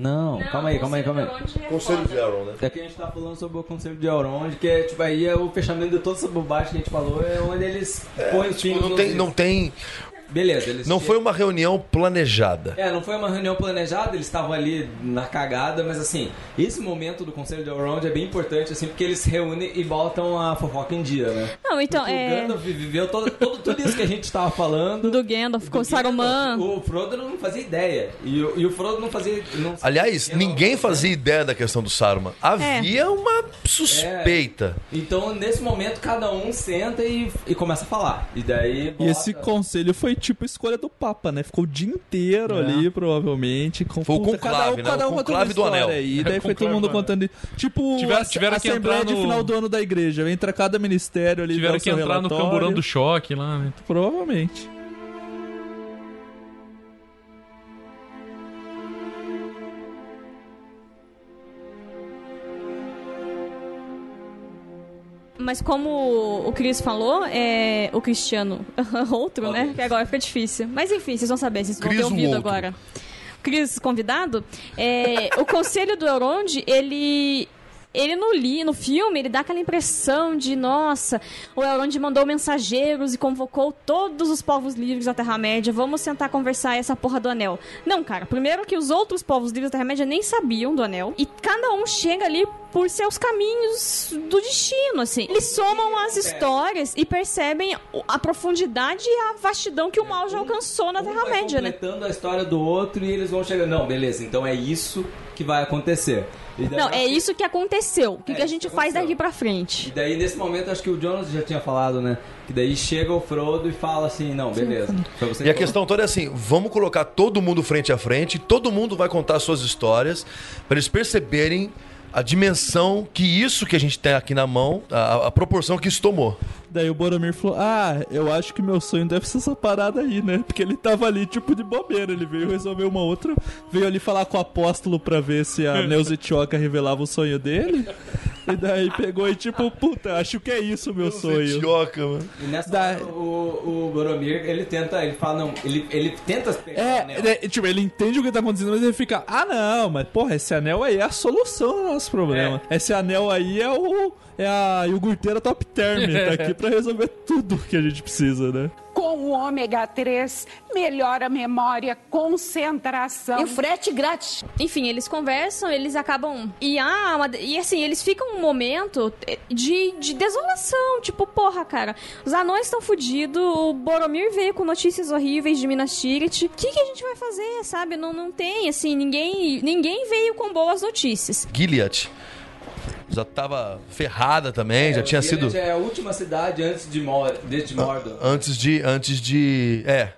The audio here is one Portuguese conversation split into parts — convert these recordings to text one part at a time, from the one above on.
Não, calma aí, calma aí, calma aí. Conselho de Elrond, né? É que a gente tá falando sobre o conselho de Elrond, que é, tipo, aí é o fechamento de toda essa bobagem que a gente falou, é onde eles põem os Tipo, não tem, não tem. Beleza, eles... Não foi uma reunião planejada. É, não foi uma reunião planejada, eles estavam ali na cagada, mas assim, esse momento do Conselho de Elrond é bem importante, assim, porque eles se reúnem e botam a fofoca em dia, né? Não, então, Porque O é. Gandalf viveu todo, todo, tudo isso que a gente tava falando. Do Gandalf com o Saruman. Gandalf. O Frodo não fazia ideia. E, o- e o Frodo não fazia. Não Aliás, não- ninguém fazia ideia da questão do Saruman. Havia uma suspeita. Então, nesse momento, cada um senta e, e começa a falar. E daí. E esse conselho foi tipo escolha do Papa, né? Ficou o dia inteiro É. ali, provavelmente. Com, Foi o conclave, né? O contou uma conclave do anel. Aí, daí foi todo mundo contando. Tipo, Tiveram- a, tiveram que assembleia entrar de no- final do ano da igreja. Entra cada ministério ali. Tiveram que entrar no relatório. camburão do choque lá, né? Provavelmente. Mas como o Cris falou, é o Cristiano outro, né? Que agora fica difícil. Mas enfim, vocês vão saber, vocês vão Cris ter o ouvido outro. agora. Cris convidado, é, o conselho do Elrond, ele ele no li, no filme, ele dá aquela impressão de, nossa, o Elrond mandou mensageiros e convocou todos os povos livres da Terra-média, vamos sentar conversar essa porra do anel. Não, cara, primeiro que os outros povos livres da Terra-média nem sabiam do anel, e cada um chega ali por seus caminhos do destino, assim. Eles somam as histórias e percebem a profundidade e a vastidão que o mal já alcançou na Um Terra-média, né? completando a história do outro e eles vão chegando. Não, beleza, então é isso que vai acontecer. E Não, é que- isso que aconteceu. O que, É que a gente que faz daqui pra E frente? daí, nesse momento, acho que o Jonas já tinha falado, né? Que daí chega o Frodo e fala assim: não, beleza. Foi você E a que questão toda é assim: vamos colocar todo mundo frente a frente, todo mundo vai contar suas histórias, para eles perceberem a dimensão que isso que a gente tem aqui na mão, a, a proporção que isso tomou. Daí o Boromir falou: Ah, eu acho que meu sonho deve ser essa parada aí, né? Porque ele tava ali, tipo, de bobeira. Ele veio resolver uma outra. Veio ali falar com o apóstolo pra ver se a Neuza Tioca revelava o sonho dele. E daí pegou e, tipo, puta, acho que é isso o meu sonho. Idioca, mano. E nessa Da- hora, o, o Boromir, ele tenta, ele fala, não, ele, ele tenta pegar o É, anel. né, tipo, ele entende o que tá acontecendo, mas ele fica, ah não, mas porra, esse anel aí é a solução do nosso problema. Esse anel aí é o. É a iogurteira top term, tá aqui pra resolver tudo que a gente precisa, né? Com o ômega 3, melhora a memória, concentração. E o frete grátis. Enfim, eles conversam, eles acabam. E, ah, uma- e assim, eles ficam um momento de, de desolação. Tipo, porra, cara, os anões estão fodidos, o Boromir veio com notícias horríveis de Minas Tirith. O que, que a gente vai fazer, sabe? Não, não tem, assim, ninguém, ninguém veio com boas notícias. Gilead. Já tava ferrada também, já É, tinha Gilead sido. é a última cidade antes de, Mor de Mordor. Antes de. Antes de. É.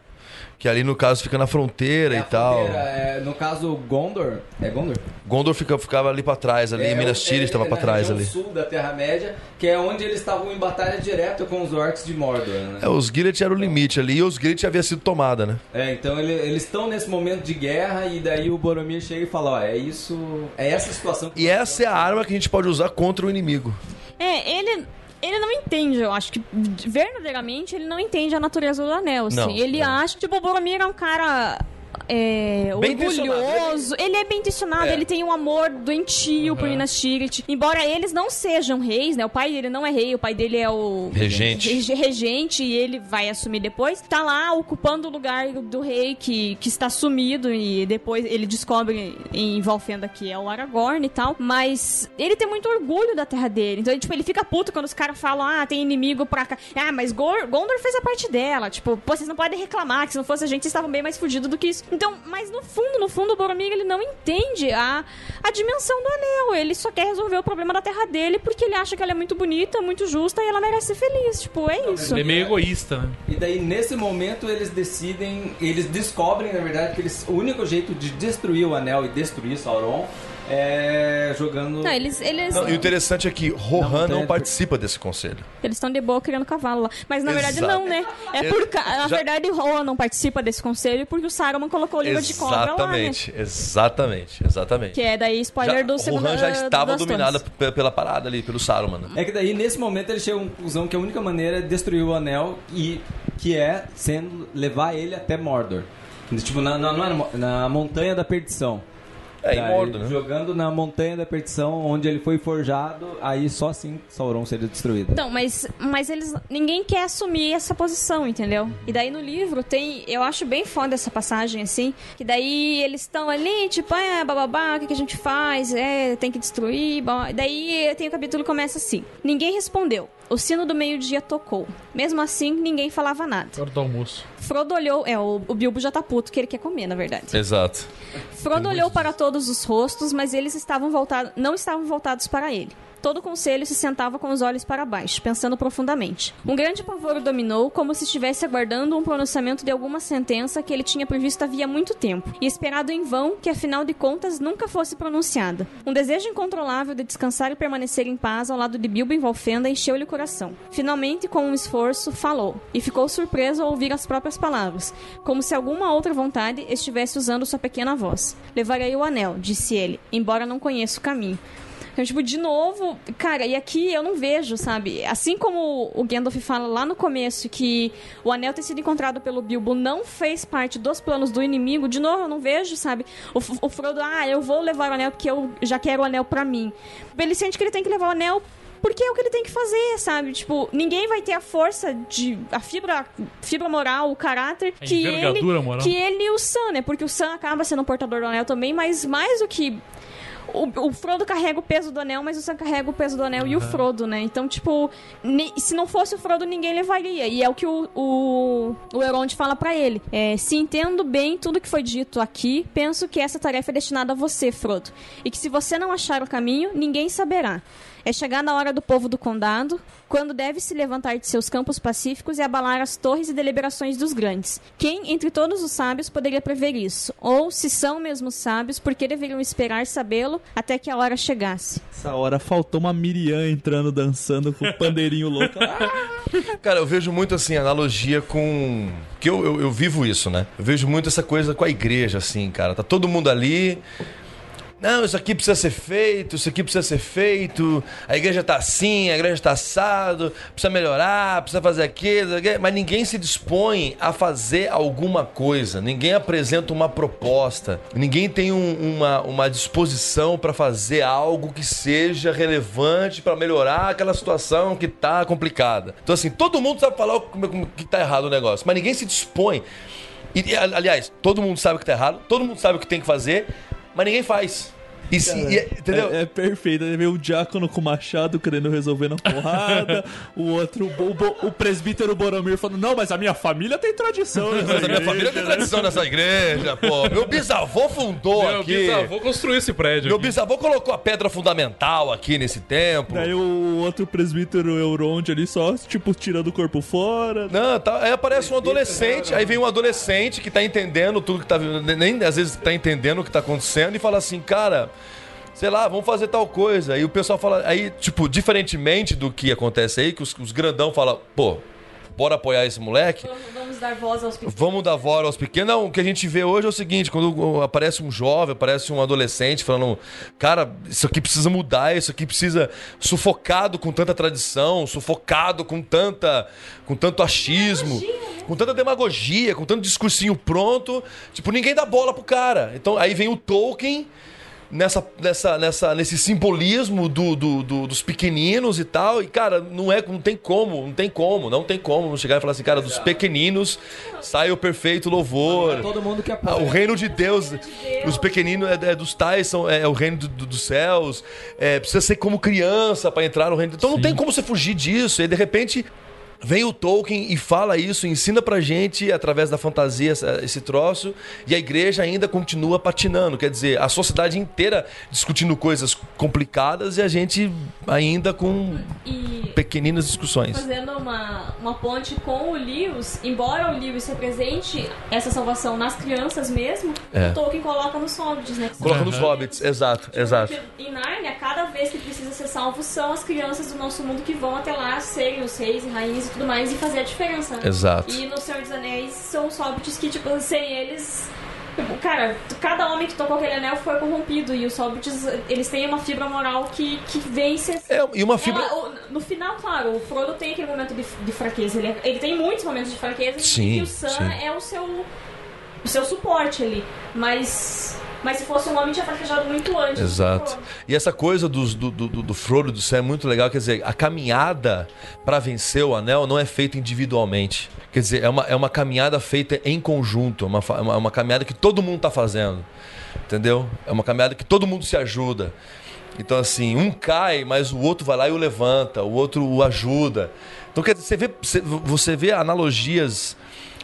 Que ali no caso fica na fronteira É e a tal. fronteira, é, no caso, Gondor. É Gondor? Gondor fica, ficava ali pra trás, ali. É, Minas é- Tirith estava é pra trás ali. sul da Terra-média, que é onde eles estavam em batalha direta com os orcs de Mordor, né? É, os Gilead era o limite ali e os Gilead havia sido tomada, né? É, então ele- eles estão nesse momento de guerra e daí o Boromir chega e fala, ó, é isso, é essa a situação. que E essa é a arma que a gente pode usar contra o inimigo. É, ele. Ele não entende, eu acho que verdadeiramente ele não entende a natureza do anel. Assim. Não, ele é. acha. Tipo, o Boromir é um cara. É, Bem intencionado, orgulhoso, ele é bem intencionado, É. ele tem um amor doentio por Minas Tirith. Embora eles não sejam reis, né? O pai dele não é rei, o pai dele é o Regente. rege- regente e ele vai assumir depois. Tá lá ocupando o lugar do rei que, que está sumido e depois ele descobre em Valfenda que é o Aragorn e tal. Mas ele tem muito orgulho da terra dele. Então, ele, tipo, ele fica puto quando os caras falam: ah, tem inimigo pra cá. Ah, mas Gondor fez a parte dela. Tipo, vocês não podem reclamar que se não fosse a gente, vocês estavam bem mais fudidos do que isso. Então, mas no fundo, no fundo, o Boromir ele não entende a, a dimensão do anel. Ele só quer resolver o problema da terra dele porque ele acha que ela é muito bonita, muito justa e ela merece ser feliz. Tipo, é isso. Ele é meio egoísta, né? E daí, nesse momento, eles decidem, eles descobrem, na verdade, que eles, o único jeito de destruir o anel e destruir Sauron é jogando... Não, eles eles Não, e o interessante é que Rohan Não, não participa desse conselho. eles estão de boa criando cavalo lá. Mas na verdade Exato. não, né? É por ca... Na Já- verdade, Rohan não participa desse conselho porque o Saruman colocou o livro de cobra lá, né? Exatamente, exatamente, exatamente. Que é daí spoiler Já- do segundo Rohan já estava dominada pela parada ali, pelo Saruman. né? É que daí, nesse momento, eles chegam à conclusão que a única maneira é destruir o anel e que é sendo levar ele até Mordor. Tipo, na, na, é na, na montanha da perdição. É, Daí, imordo, né? Jogando na montanha da perdição, onde ele foi forjado, aí só assim Sauron seria destruído. Então, mas, mas eles. Ninguém quer assumir essa posição, entendeu? E daí no livro tem. Eu acho bem foda essa passagem, assim. Que daí eles estão ali, tipo, é, bababá, o que, que a gente faz? É, tem que destruir. Blá. Daí tem o capítulo que começa assim. Ninguém respondeu. O sino do meio-dia tocou. Mesmo assim, ninguém falava nada. Hora do almoço. Frodo olhou. É, o, o Bilbo já tá puto que ele quer comer, na verdade. Exato. Frodo olhou para todos os rostos, mas eles estavam voltados, não estavam voltados para ele. Todo o conselho se sentava com os olhos para baixo, pensando profundamente. Um grande pavor o dominou, como se estivesse aguardando um pronunciamento de alguma sentença que ele tinha previsto havia muito tempo, e esperado em vão que, afinal de contas, nunca fosse pronunciada. Um desejo incontrolável de descansar e permanecer em paz ao lado de Bilbo em Valfenda encheu-lhe o coração. Finalmente, com um esforço, falou, e ficou surpreso ao ouvir as próprias palavras, como se alguma outra vontade estivesse usando sua pequena voz. Levarei o anel, disse ele, embora não conheça o caminho. Então, tipo, de novo, cara, e aqui eu não vejo, sabe? Assim como o Gandalf fala lá no começo que o anel ter sido encontrado pelo Bilbo não fez parte dos planos do inimigo, de novo, eu não vejo, sabe? O, o Frodo, ah, eu vou levar o anel porque eu já quero o anel pra mim. Ele sente que ele tem que levar o anel porque é o que ele tem que fazer, sabe? Tipo, ninguém vai ter a força de a fibra, fibra moral, o caráter que ele, moral. que ele e o Sam, né? Porque o Sam acaba sendo um portador do anel também, mas mais do que o, o Frodo carrega o peso do anel, mas o Sam carrega o peso do anel e o Frodo, né? Então, tipo, se não fosse o Frodo, ninguém levaria. E é o que o, o, o Elrond fala pra ele. É, se entendo bem tudo que foi dito aqui, penso que essa tarefa é destinada a você, Frodo. E que se você não achar o caminho, ninguém saberá. É chegar na hora do povo do condado, quando deve se levantar de seus campos pacíficos e abalar as torres e deliberações dos grandes. Quem, entre todos os sábios, poderia prever isso? Ou, se são mesmo sábios, por que deveriam esperar sabê-lo até que a hora chegasse? Essa hora faltou uma Miriam entrando, dançando com o pandeirinho louco. Cara, eu vejo muito assim, analogia com. Que eu, eu, eu vivo isso, né? Eu vejo muito essa coisa com a igreja, assim, cara. Tá todo mundo ali. Não, isso aqui precisa ser feito, isso aqui precisa ser feito. A igreja tá assim, a igreja tá assado, precisa melhorar, precisa fazer aquilo, mas ninguém se dispõe a fazer alguma coisa. Ninguém apresenta uma proposta. Ninguém tem um- uma, uma disposição para fazer algo que seja relevante para melhorar aquela situação que tá complicada. Então, assim, todo mundo sabe falar o- que tá errado o negócio, mas ninguém se dispõe. E, aliás, todo mundo sabe o que tá errado, todo mundo sabe o que tem que fazer, mas ninguém faz. E se- e- entendeu? É, é perfeito. Aí veio o diácono com o machado querendo resolver na porrada. o outro, o, o, o presbítero Boromir falando: Não, mas a minha família tem tradição. nessa Mas a minha família tem né?" tradição nessa igreja, pô. Meu bisavô fundou Meu aqui. bisavô construiu esse prédio. Meu aqui. bisavô colocou a pedra fundamental aqui nesse templo. Daí o outro presbítero Euronde ali só, tipo, tirando o corpo fora. Não, tá, aí aparece um adolescente, aí vem um adolescente que tá entendendo tudo que tá nem às vezes tá entendendo o que tá acontecendo e fala assim, cara, sei lá, vamos fazer tal coisa. E o pessoal fala, aí, tipo, diferentemente do que acontece aí, que os, os grandão falam, pô, bora apoiar esse moleque. Vamos dar voz aos pequenos. Vamos dar voz aos pequenos. Não, o que a gente vê hoje é o seguinte: quando aparece um jovem, aparece um adolescente falando, cara, isso aqui precisa mudar, isso aqui precisa. sufocado com tanta tradição, sufocado com tanta. com tanto achismo, com tanta demagogia, com tanto discursinho pronto. Tipo, ninguém dá bola pro cara. Então aí vem o Tolkien. Nessa, nessa, nessa, nesse simbolismo do, do- do- dos pequeninos e tal. E, cara, não é, não tem como, não tem como, não tem como não chegar e falar assim, cara, dos pequeninos sai o perfeito louvor. Todo mundo que apoia. o reino de Deus, os pequeninos é, é dos tais, são, é, é o reino do- do- dos céus. É, precisa ser como criança para entrar no reino. Então não tem como você fugir disso. E de repente vem o Tolkien e fala isso, ensina pra gente através da fantasia esse troço. E a igreja ainda continua patinando. Quer dizer, a sociedade inteira discutindo coisas complicadas e a gente ainda com E pequeninas discussões. fazendo uma, uma ponte com o Lewis, embora o Lewis represente essa salvação nas crianças mesmo, É. o Tolkien coloca nos hobbits, né? Coloca nos hobbits, exato, exato. Porque em Nárnia, cada vez que precisa ser salvo são as crianças do nosso mundo que vão até lá serem os reis e rainhas tudo mais e fazer a diferença. né? Exato. E no Senhor dos Anéis são os hobbits que, tipo, sem eles. Cara, cada homem que tocou aquele anel foi corrompido. E os hobbits, eles têm uma fibra moral que, que vence. É, e uma fibra. Ela- o- no final, claro, o Frodo tem aquele momento de, de fraqueza. Ele, é- ele tem muitos momentos de fraqueza Sim, e o Sam sim. é o seu, o seu suporte ali. Mas Mas se fosse um homem, tinha fraquejado muito antes. Exato. E essa coisa dos- do, do, do, do Frodo e do Sam é muito legal. Quer dizer, a caminhada para vencer o anel não é feita individualmente. Quer dizer, é uma, é uma caminhada feita em conjunto. É uma, é uma, é uma caminhada que todo mundo tá fazendo. Entendeu? É uma caminhada que todo mundo se ajuda. Então, assim, um cai, mas o outro vai lá e o levanta, o outro o ajuda. Então, quer dizer, você vê, você vê analogias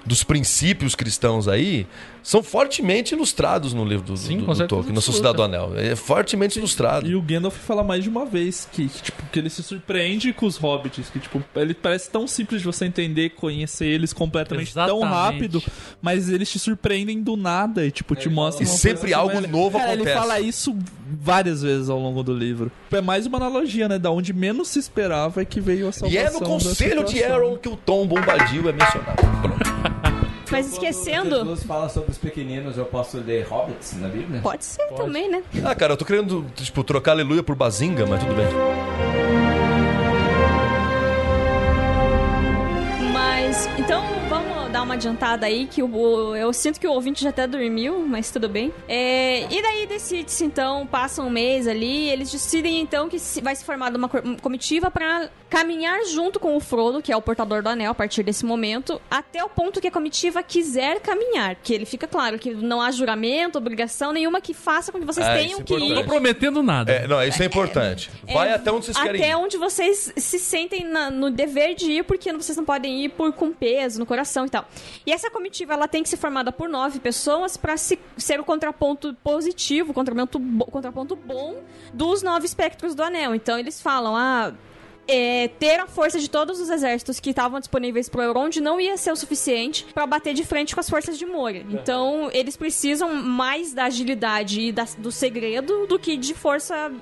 dos princípios cristãos aí, são fortemente ilustrados no livro do, Sim, do, com do certeza Tolkien, na Sociedade do Anel. É fortemente ilustrado. E o Gandalf fala mais de uma vez que, que, tipo, que ele se surpreende com os hobbits, que tipo, ele parece tão simples de você entender, conhecer eles completamente tão Exatamente. rápido, mas eles te surpreendem do nada e tipo te mostram E uma sempre coisa algo novo Cara, acontece. ele fala isso várias vezes ao longo do livro. É mais uma analogia, né, da onde menos se esperava é que veio a salvação. E é no Conselho de. Aaron que o Tom Bombadil é mencionado. Pronto. Mas Quando esquecendo. Jesus fala sobre os pequeninos, eu posso ler hobbits na Bíblia? Pode ser também, né? Ah, cara, eu tô querendo, tipo, trocar aleluia por bazinga, mas tudo bem. Uma adiantada aí, que o, eu sinto que o ouvinte já até dormiu, mas tudo bem. É, e daí decide-se, então, passa um mês ali, eles decidem, então, que se- vai se formar uma co- comitiva pra caminhar junto com o Frodo, que é o portador do anel, a partir desse momento, até o ponto que a comitiva quiser caminhar. Que ele fica claro que não há juramento, obrigação nenhuma que faça com que vocês Ah, tenham é que Não tô importante. ir prometendo nada. É, não, isso é importante. Vai é, até onde vocês querem Até ir. onde vocês se sentem na- no dever de ir, porque vocês não podem ir por com peso no coração e tal. E essa comitiva ela tem que ser formada por nove pessoas para ser o contraponto positivo, o contraponto, bo- contraponto bom dos nove espectros do anel. Então eles falam, ah. é, ter a força de todos os exércitos que estavam disponíveis pro Elrond não ia ser o suficiente para bater de frente com as forças de Moria. Então, eles precisam mais da agilidade e da- do segredo do que de força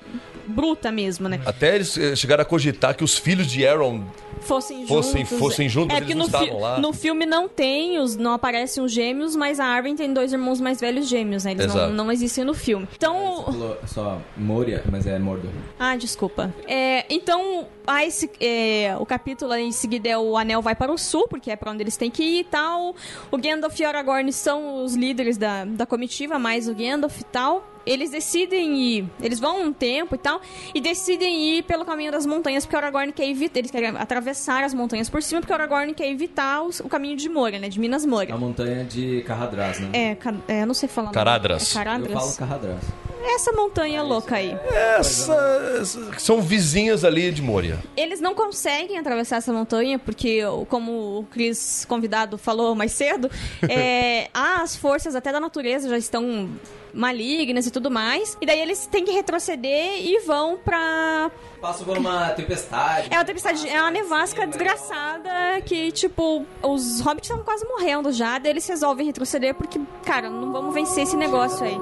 bruta mesmo, né? Até eles eh, chegaram a cogitar que os filhos de Aaron fossem Fossem- juntos. fossem juntos, é não no, fi- lá. no filme não tem, os, não aparecem os gêmeos, mas a Arwen tem dois irmãos mais velhos gêmeos, né? Eles não, não existem no filme. Então, falou só Moria, mas é Mordor. ah, desculpa. É, então, há esse, é, o capítulo em seguida é o Anel vai para o sul, porque é para onde eles têm que ir e tal. O Gandalf e o Aragorn são os líderes da, da comitiva, mais o Gandalf e tal. Eles decidem ir, eles vão um tempo e tal, e decidem ir pelo caminho das montanhas, porque o Aragorn quer evitar, eles querem atravessar as montanhas por cima, porque o Aragorn quer evitar os- o caminho de Moria, né, de Minas Moria. A montanha de Carradraz, né? É, ca- é, eu não sei falar. Caradras. É Eu Caradras. falo Carradraz. Essa montanha louca aí. Essas são vizinhas ali de Moria. Eles não conseguem atravessar essa montanha porque, como o Cris convidado falou mais cedo, é, as forças até da natureza já estão malignas e tudo mais. E daí eles têm que retroceder e vão pra. Passo por uma tempestade. É uma tempestade, é uma nevasca desgraçada que, tipo, os hobbits estão quase morrendo já. Daí eles resolvem retroceder porque, cara, não vamos vencer esse negócio aí.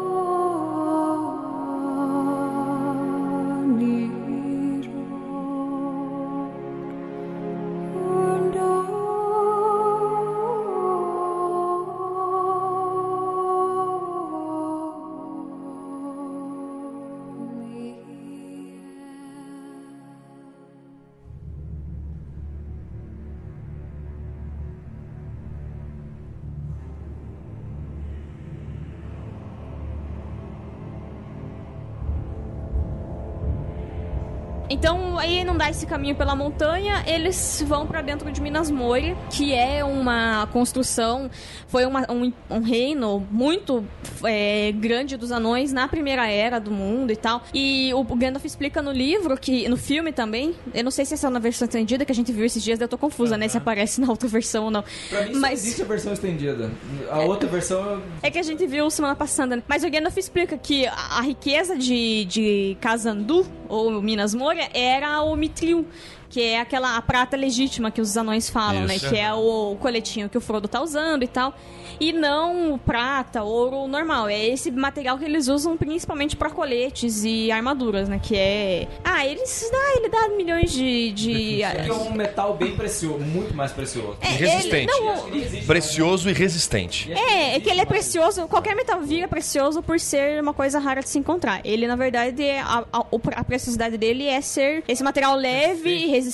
Então, aí não dá esse caminho pela montanha, eles vão pra dentro de Minas Moria, que é uma construção, foi uma- um, um reino muito é, grande dos anões na primeira era do mundo e tal. E o Gandalf explica no livro, que no filme também, eu não sei se essa é na versão estendida que a gente viu esses dias, eu tô confusa, né, se aparece na outra versão ou não. Pra mim Mas- existe a versão estendida. A outra versão... É que a gente viu semana passada, né? Mas o Gandalf explica que a, a riqueza de, de Kazandu, ou Minas Moria, era o Mithril. Que é aquela a prata legítima que os anões falam, Isso. né? Que é o coletinho que o Frodo tá usando e tal. E não o prata, ouro normal. É esse material que eles usam principalmente pra coletes e armaduras, né? Que é. Ah, eles. Ah, ele dá milhões de. de... É um metal bem precioso, muito mais precioso. É, resistente. ele- não, Precioso e resistente. É, é que ele é precioso, qualquer metal vira precioso por ser uma coisa rara de se encontrar. Ele, na verdade, é a, a, o- a preciosidade dele é ser esse material leve, resistente,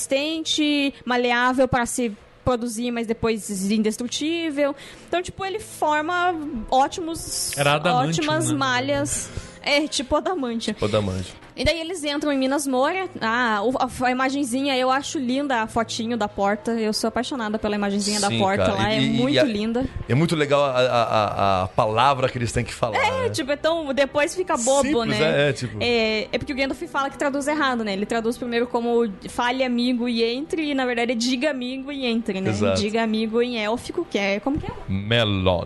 maleável para se produzir, mas depois indestrutível. Então, tipo, ele forma ótimos, ótimas né? malhas. É, tipo adamante. O Damante. E daí eles entram em Minas Moura. Ah, a, imagenzinha, eu acho linda a fotinho da porta. Eu sou apaixonada pela imagenzinha da Sim, porta cara. lá. E- é e- muito e a- linda. É muito legal a, a, a- a palavra que eles têm que falar. É, né? tipo, então depois fica bobo, Simples, né? é, é, tipo- É, é porque o Gandalf fala que traduz errado, né? Ele traduz primeiro como fale amigo e entre, e na verdade é diga amigo e entre, né? Exato. Diga amigo em élfico, que é. Como que é? Melon.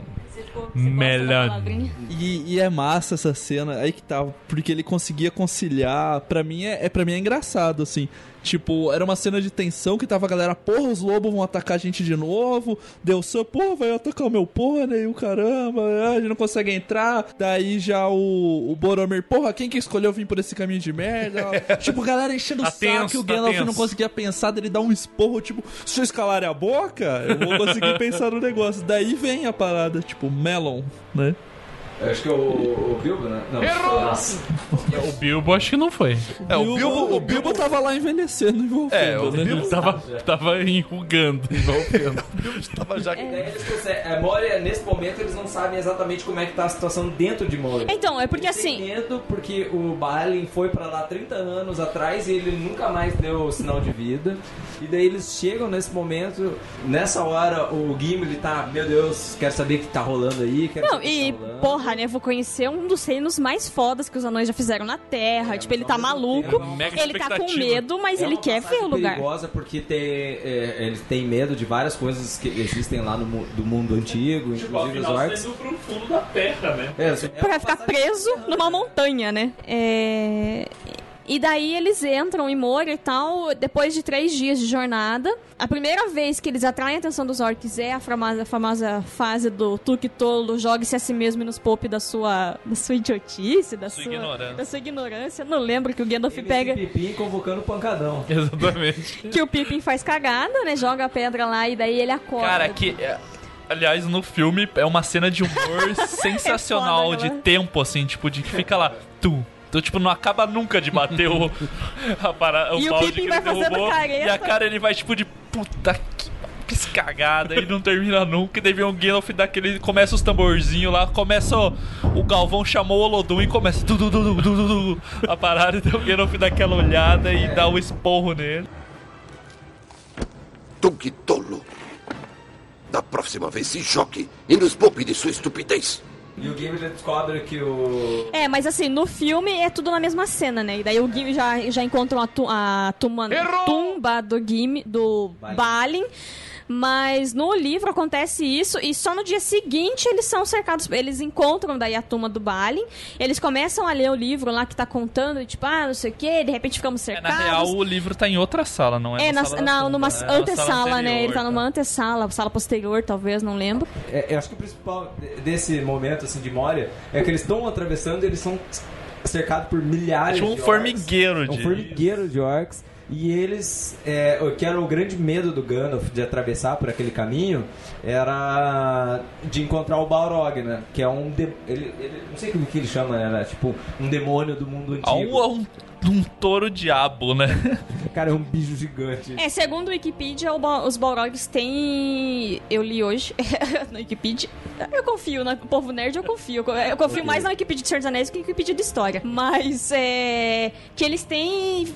Palavrinha? E, e é massa essa cena, aí que tá, porque ele conseguia conciliar. Pra mim é, é para mim é engraçado assim. Tipo, era uma cena de tensão que tava a galera, porra, os lobos vão atacar a gente de novo. Deu só, porra, vai atacar o meu pônei, o caramba, ah, a gente não consegue entrar. Daí já o, o Boromir, porra, quem que escolheu vir por esse caminho de merda? tipo, galera enchendo o Tá saco tenso, e o tá Gandalf não conseguia pensar, daí ele dá um esporro, tipo, se eu escalarem a boca, eu vou conseguir pensar no negócio. Daí vem a parada, tipo, Melon, né? Acho que é o, o Bilbo, né? Não. Nossa. O Bilbo acho que não foi. É, o Bilbo, o Bilbo tava lá envelhecendo, envolvendo, É, o né? Bilbo Tava, tava enrugando. tava já... E daí eles conseguem. É, Moria, nesse momento, eles não sabem exatamente como é que tá a situação dentro de Moria. Então, é porque Eles têm assim. medo porque o Balin foi pra lá 30 anos atrás e ele nunca mais deu sinal de vida. E daí eles chegam nesse momento, nessa hora o Gimli tá, meu Deus, quero saber o que tá rolando aí, quero Não, saber o e que tá rolando. porra, né? Vou conhecer um dos reinos mais fodas que os anões já fizeram na Terra. tipo, ele tá maluco, Mega ele tá com medo, mas É ele quer ver o lugar. perigosa porque tem, é, eles têm medo de várias coisas que existem lá no do mundo antigo, inclusive os orcs. pro fundo da terra, né? É, assim, é Pra ficar preso numa montanha, né? É... E daí eles entram em Moria e tal, depois de três dias de jornada. A primeira vez que eles atraem a atenção dos orcs é a famosa, a famosa fase do Tuque Tolo, jogue-se a si mesmo e nos poupe da sua, da sua idiotice, da Sua sua, ignorância. da sua ignorância. Não lembro que o Gandalf MC pega... Pipim convocando o pancadão. Exatamente. Que o Pippin faz cagada, né? Joga a pedra lá e daí ele acorda. Cara, que. é, Aliás, no filme é uma cena de humor sensacional, É foda, de aquela- tempo, assim, tipo, de que fica lá, tu. Então, tipo, não acaba nunca de bater o, a para, o E o balde Pippin que vai ele fazendo derrubou. careta. E a cara ele vai, tipo, de puta que piscagada e não termina nunca. E daí vem o Gandalf daquele. Começa os tamborzinhos lá, começa o, o Galvão chamou o Olodum e começa du, du, du, du, du, du, du, a parada. E daí o Gandalf dá aquela olhada e dá o esporro nele. Duque tolo. Da próxima vez se jogue e nos poupe de sua estupidez. E o Gimli descobre que o... É, mas assim, no filme é tudo na mesma cena, né? E daí o Gimli já, já encontra a, tu- a tuma- tumba do Gimli, do Balin. Balin. Mas no livro acontece isso e só no dia seguinte eles são cercados. Eles encontram daí a turma do Balin. Eles começam a ler o livro lá que tá contando, e, tipo, ah, não sei o que, de repente ficamos É, cercados. na real, o livro tá em outra sala, não é? É, na, na, sala na- tumba, numa é antessala, né? Ele tá numa antessala, sala posterior, talvez, não lembro. É, eu acho que o principal de- desse momento, assim, de Moria, é que eles estão atravessando e eles são cercados por É milhares tipo um de formigueiro orcs. de. Um formigueiro de orcs. E eles, é, o que era o grande medo do Gandalf de atravessar por aquele caminho, era de encontrar o Balrog, né? Que é um... de- ele, ele- não sei o que ele chama, né? Era Tipo, um demônio do mundo antigo. um, um, um touro diabo, né? Cara, é um bicho gigante. É, segundo o Wikipedia, o Ba- os Balrogs têm. Eu li hoje no Wikipedia. Eu confio no povo nerd, eu confio. Eu confio mais na Wikipedia de Senhor dos Anéis que na Wikipedia de História. Mas é. Que eles têm.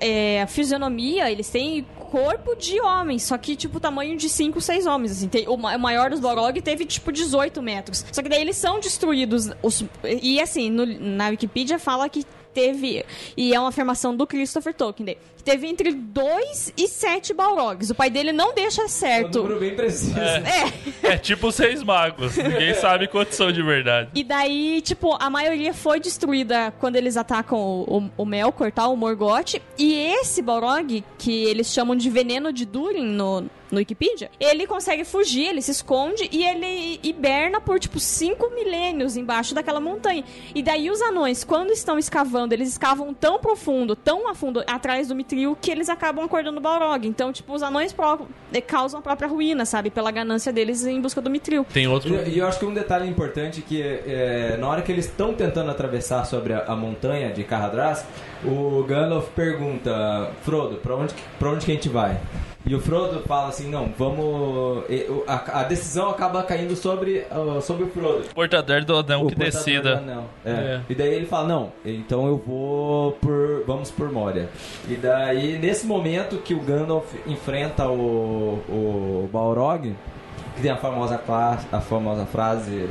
É, fisionomia, eles têm corpo de homem, só que, tipo, tamanho de 5, 6 homens, assim. Tem, o ma- o maior dos Balrog teve, tipo, 18 metros. Só que daí eles são destruídos. Os, e, assim, no- na Wikipedia fala que teve, e é uma afirmação do Christopher Tolkien, daí, que teve entre 2 e 7 Balrogs. O pai dele não deixa É um certo. número bem preciso. É, É tipo seis magos. Ninguém sabe quantos são de verdade. e daí, tipo, a maioria foi destruída quando eles atacam o, o, o Melkor, tá? O Morgoth. E esse Balrog, que eles chamam de veneno de Durin no, no Wikipedia, ele consegue fugir, ele se esconde e ele hiberna por, tipo, 5 milênios embaixo daquela montanha. E daí os anões, quando estão escavando, eles escavam tão profundo, tão a fundo atrás do Mithril, que eles acabam acordando o Balrog. Então, tipo, os anões eh, causam a própria ruína, sabe? Pela ganância deles em busca do Mithril. Tem outro. E eu acho que um detalhe importante que é, na hora que eles estão tentando atravessar sobre a, a montanha de Carradras, o Gandalf pergunta, Frodo, pra onde, pra onde que a gente vai? E o Frodo fala assim, não, vamos... o- A, a decisão acaba caindo sobre, sobre o Frodo. Portador do anão O que decida. do anel. É. É. E daí ele fala, não, então eu vou por. Vamos por Moria. E daí, nesse momento que o Gandalf enfrenta o, o Balrog, que tem a famosa, a famosa frase.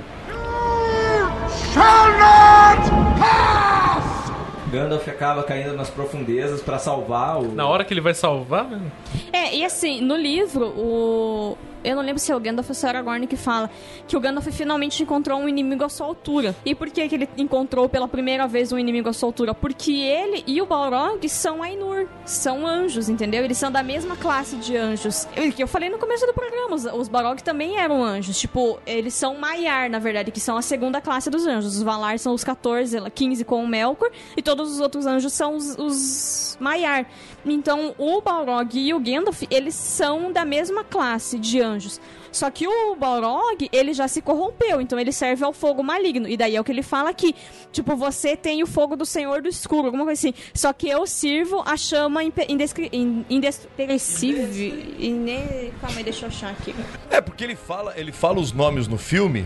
Gandalf acaba caindo nas profundezas pra salvar o. Na hora que ele vai salvar, velho. É, e assim, no livro, o. Eu não lembro se é o Gandalf ou se é o Aragorn que fala que o Gandalf finalmente encontrou um inimigo à sua altura. E por que, que ele encontrou pela primeira vez um inimigo à sua altura? Porque ele e o Balrog são Ainur, são anjos, entendeu? Eles são da mesma classe de anjos. Eu- Que eu falei no começo do programa, os, os Balrog também eram anjos. Tipo, eles são Maiar, na verdade, que são a segunda classe dos anjos. Os Valar são os 14, 15 com o Melkor, e todos os outros anjos são os, os Maiar. Então, o Balrog e o Gandalf, eles são da mesma classe de anjos. Só que o Balrog, ele já se corrompeu, então ele serve ao fogo maligno. E daí é o que ele fala aqui. Tipo, você tem o fogo do Senhor do Escuro, alguma coisa assim. Só que eu sirvo a chama impe- indescri- in- indesperecível. Ine... Calma aí, deixa eu achar aqui. É, porque ele fala, ele fala os nomes no filme.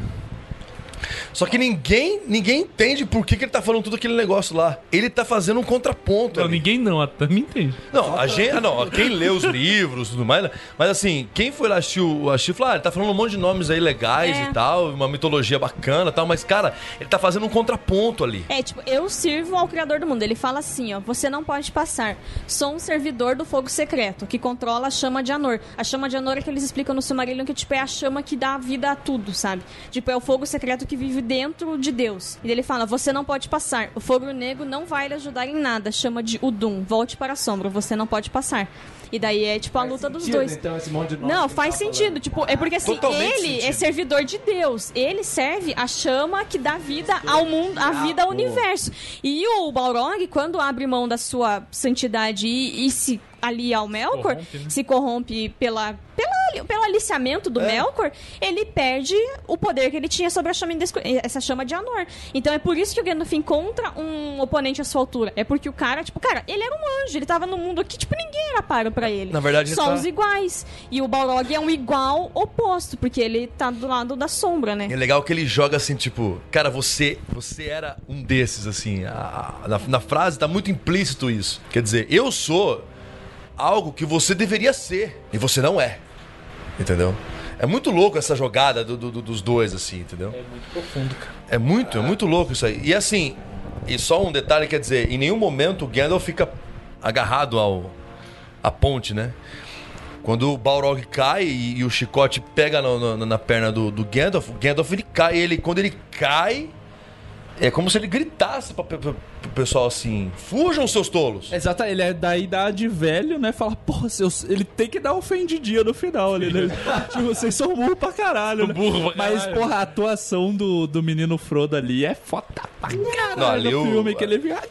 Só que ninguém, ninguém entende por que, que ele tá falando tudo aquele negócio lá. Ele tá fazendo um contraponto. Não, ali. ninguém não, até me entende. Não, a gente, ah, não, quem lê os livros e tudo mais, né? mas assim, quem foi lá assistir o assistir, falou, ah, ele tá falando um monte de nomes aí legais É. e tal, uma mitologia bacana e tal, mas cara, ele tá fazendo um contraponto ali. É, tipo, eu sirvo ao Criador do mundo. Ele fala assim, ó, você não pode passar. Sou um servidor do fogo secreto, que controla a chama de Anor. A chama de Anor é que eles explicam no Silmarillion que, tipo, é a chama que dá vida a tudo, sabe? Tipo, é o fogo secreto que vive dentro de Deus. E ele fala, você não pode passar. O fogo negro não vai lhe ajudar em nada. Chama de Udum. Volte para a sombra, você não pode passar. E daí é, tipo, a luta dos Sentido, dois. Então, esse monte de Não, que faz tá falando. sentido. Tipo, é porque assim, Totalmente ele é sentido. servidor de Deus. Ele serve a chama que dá vida ao mundo, a vida ao universo. E o Balrog, quando abre mão da sua santidade e, e se alia ao Melkor, corrompe, né? se corrompe pela, pela, pelo aliciamento do Melkor, ele perde o poder que ele tinha sobre a chama essa chama de Anor. Então é por isso que o Gandalf encontra um oponente à sua altura. É porque o cara, tipo, cara, ele era um anjo, ele tava no mundo aqui, tipo, ninguém era paro pra ele. Na verdade, ele Só tá- os iguais. E o Balrog é um igual oposto, porque ele tá do lado da sombra, né? É legal que ele joga assim, tipo, cara, você você era um desses, assim. a- a- na, na frase tá muito implícito isso. Quer dizer, eu sou algo que você deveria ser e você não é. Entendeu? É muito louco essa jogada do- do- do- dos dois, assim, entendeu? É muito profundo, cara. É muito, é muito louco isso aí. E assim, e só um detalhe, quer dizer, em nenhum momento o Gandalf fica agarrado ao à ponte, né? Quando o Balrog cai e, e o chicote pega no- na perna do, do Gandalf, o Gandalf ele cai, ele quando ele cai é como se ele gritasse para pro pessoal assim: "Fujam seus tolos". Exato, ele é da idade velho, né? Fala, porra, seus... ele tem que dar ofendidinha no final ali, né? tipo, vocês são burro pra caralho, né? Burro pra Mas, caralho. porra, a atuação do, do menino Frodo ali é foda pra caralho Não, ali no filme, que ele fica...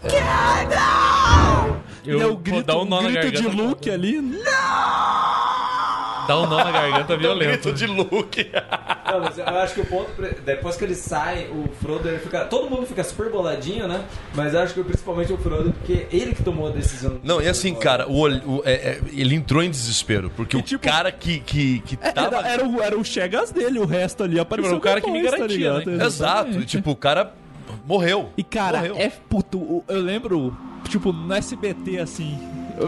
Eu Ele é o vou grito, dar um grito de. Luke ali. Dá um nó na garganta violento. Grito de Luke. Não, mas eu acho que o ponto. Depois que ele sai, o Frodo ele fica. Todo mundo fica super boladinho, né? Mas eu acho que principalmente o Frodo, porque ele que tomou a decisão. Não, e assim, cara, o, o- é- é- ele entrou em desespero, porque E o tipo- cara que que, que É, tava Era, era, o, era o Chegas dele, o resto ali apareceu Era o cara que me tá garantia, né? Exato, e, tipo, o cara morreu. E cara, Morreu. é puto. Eu lembro, tipo, no SBT assim.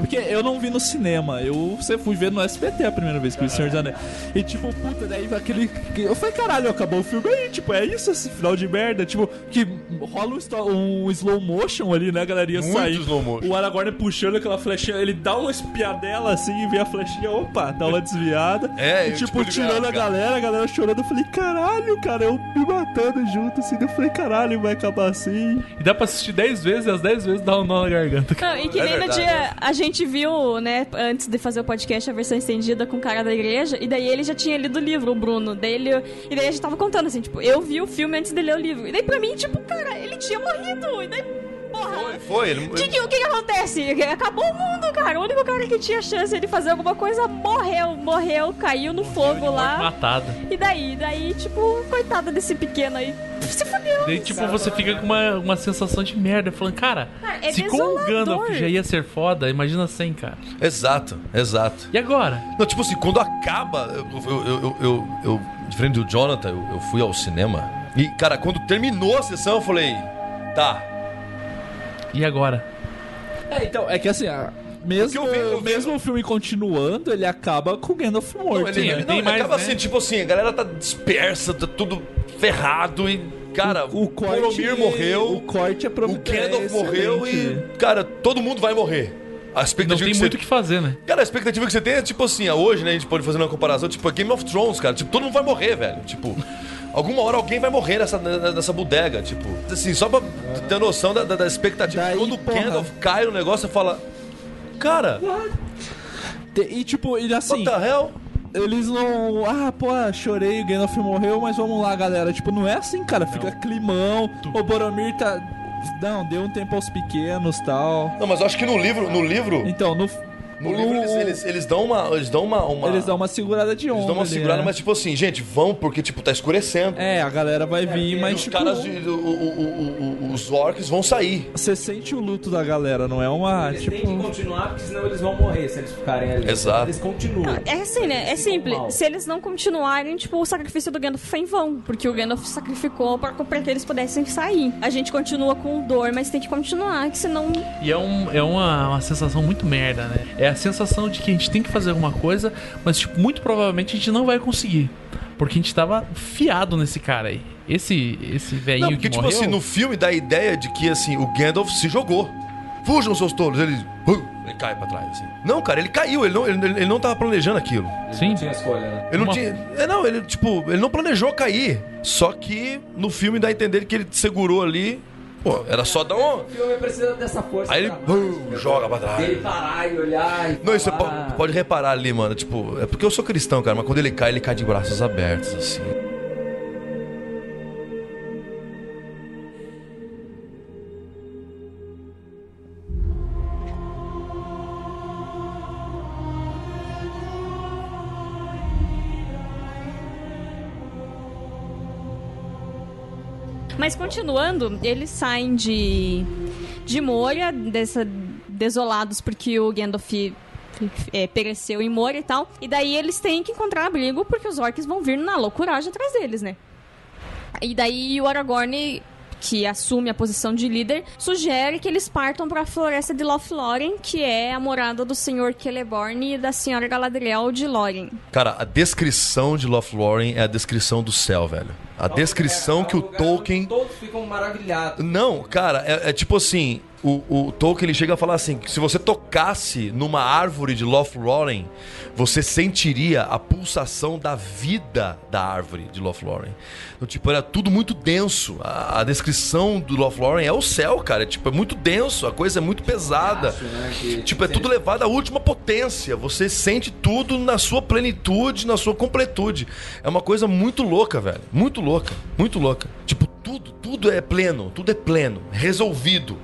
Porque eu não vi no cinema, eu você fui ver no SBT a primeira vez que vi Senhor dos Anéis. E tipo, puta, daí aquele. Eu falei, caralho, acabou o filme aí, tipo, é isso esse final de merda. Tipo, que rola um, um slow motion ali, né, galerinha Muito sair. slow motion. O Aragorn puxando aquela flechinha, ele dá uma espiadela assim e vê a flechinha, opa, dá uma desviada. É, e eu, tipo, tipo, tirando a galera, a galera chorando. Eu falei, caralho, cara, eu me matando junto assim. Eu falei, caralho, vai acabar assim. E dá pra assistir 10 vezes e as 10 vezes dá um nó na garganta. Não, e que É nem no verdade, dia é. a gente viu, né, antes de fazer o podcast, a versão estendida com o cara da igreja, e daí ele já tinha lido o livro, o Bruno. Daí ele, e daí a gente tava contando assim, tipo, eu vi o filme antes de ler o livro. E daí pra mim, tipo, cara, ele tinha morrido. E daí porra. Foi, foi. Ele, Que que- o que, que acontece? Acabou o mundo, cara. O único cara que tinha chance de fazer alguma coisa morreu, morreu, caiu no fogo lá. Matada. E daí? Daí, tipo, coitada desse pequeno aí. Se fudeu. Daí, tipo, você fica com uma, uma sensação de merda, falando, cara, Cara, é se com o. Gandalf já ia ser foda, imagina sem, cara. Exato, exato. E agora? Não, tipo assim, quando acaba, eu, eu, eu, eu, eu- eu- diferente do Jonathan, eu, eu fui ao cinema. E, cara, quando terminou a sessão, eu falei, tá. E agora? É, então, é que assim, a- mesmo, Porque eu vi- eu vi- mesmo o filme continuando, ele acaba com o Gandalf morto, Não, ele, né? ele- tem não, ele mais, acaba né? assim, tipo assim, a galera tá dispersa, tá tudo ferrado e, cara, o, o corte, Boromir morreu, O corte é o prometedor. Gandalf morreu e, cara, todo mundo vai morrer. A Não expectativa tem que muito o você... que fazer, né? Cara, a expectativa que você tem é tipo assim, ah, hoje, né, a gente pode fazer uma comparação, tipo, é Game of Thrones, cara, tipo, todo mundo vai morrer, velho, tipo... Alguma hora alguém vai morrer nessa, nessa bodega, tipo. Assim, só pra ter noção da, da, da expectativa. Daí, Quando o. Gandalf cai no negócio, você fala. Cara, E tipo, e assim, what the hell? eles não. Ah, pô, chorei, o Gandalf morreu, mas vamos lá, galera. Tipo, não é assim, cara. Fica climão. O Boromir tá. Não, deu um tempo aos pequenos tal. Não, mas eu acho que no livro, no livro, Então, no. No o- livro eles, eles, eles dão uma. Eles dão uma. uma eles dão uma segurada de onda. eles dão uma ali, segurada, né? mas tipo assim, gente, vão porque, tipo, tá escurecendo. É, a galera vai vir, E mas os tipo. caras, de, o- o- o- o- os orcs vão sair. Você sente o luto da galera, não é uma. Eles têm que Tipo. continuar, porque senão eles vão morrer se eles ficarem ali. Exato. Eles continuam. É assim, né? É ficam mal. simples. Se eles não continuarem, tipo, o sacrifício do Gandalf foi em vão. Porque o Gandalf sacrificou pra, pra que eles pudessem sair. A gente continua com dor, mas tem que continuar, que senão. E é, um, é uma, uma sensação muito merda, né? É a sensação de que a gente tem que fazer alguma coisa, mas, tipo, muito provavelmente a gente não vai conseguir. Porque a gente tava fiado nesse cara aí. Esse, esse velhinho Não, porque, que tipo morreu... assim, no filme dá a ideia de que, assim, o Gandalf se jogou. Fujam, seus tolos. Ele, uh, ele cai pra trás, assim. Não, cara, ele caiu. Ele não, ele, ele não tava planejando aquilo. Sim. não tinham escolha, né? Ele não Uma- tinha. É, não, ele, tipo, ele não planejou cair. Só que no filme dá a entender que ele segurou ali. Pô, era só dar um. O filme precisa dessa força. Aí ele, dramática, bum, né? joga pra trás. Dele parar e olhar e Não, isso você pode, pode reparar ali, mano. Tipo, é porque eu sou cristão, cara, mas quando ele cai, ele cai de braços abertos, assim. Mas continuando, eles saem de. de Moria, dessa, desolados porque o Gandalf. é, pereceu em Moria e tal. E daí eles têm que encontrar abrigo porque os orcs vão vir na loucuragem atrás deles, né? E daí o Aragorn, que assume a posição de líder, sugere que eles partam para a floresta de Lothlórien, que é a morada do senhor Celeborn e da senhora Galadriel de Lórien. Cara, a descrição de Lothlórien é a descrição do céu, velho. A descrição que o Tolkien. Todos ficam maravilhados. Não, cara, é, é tipo assim. O, o Tolkien ele chega a falar assim: que se você tocasse numa árvore de Lothlórien, você sentiria a pulsação da vida da árvore de Lothlórien. Então, tipo, era tudo muito denso. A, a descrição do Lothlórien é o céu, cara. É, tipo, é muito denso, a coisa é muito pesada. Acho, né, que- Tipo, é tudo levado à última potência. Você sente tudo na sua plenitude, na sua completude. É uma coisa muito louca, velho. Muito louca. Muito louca. Tipo, tudo, tudo é pleno. Tudo é pleno. Resolvido.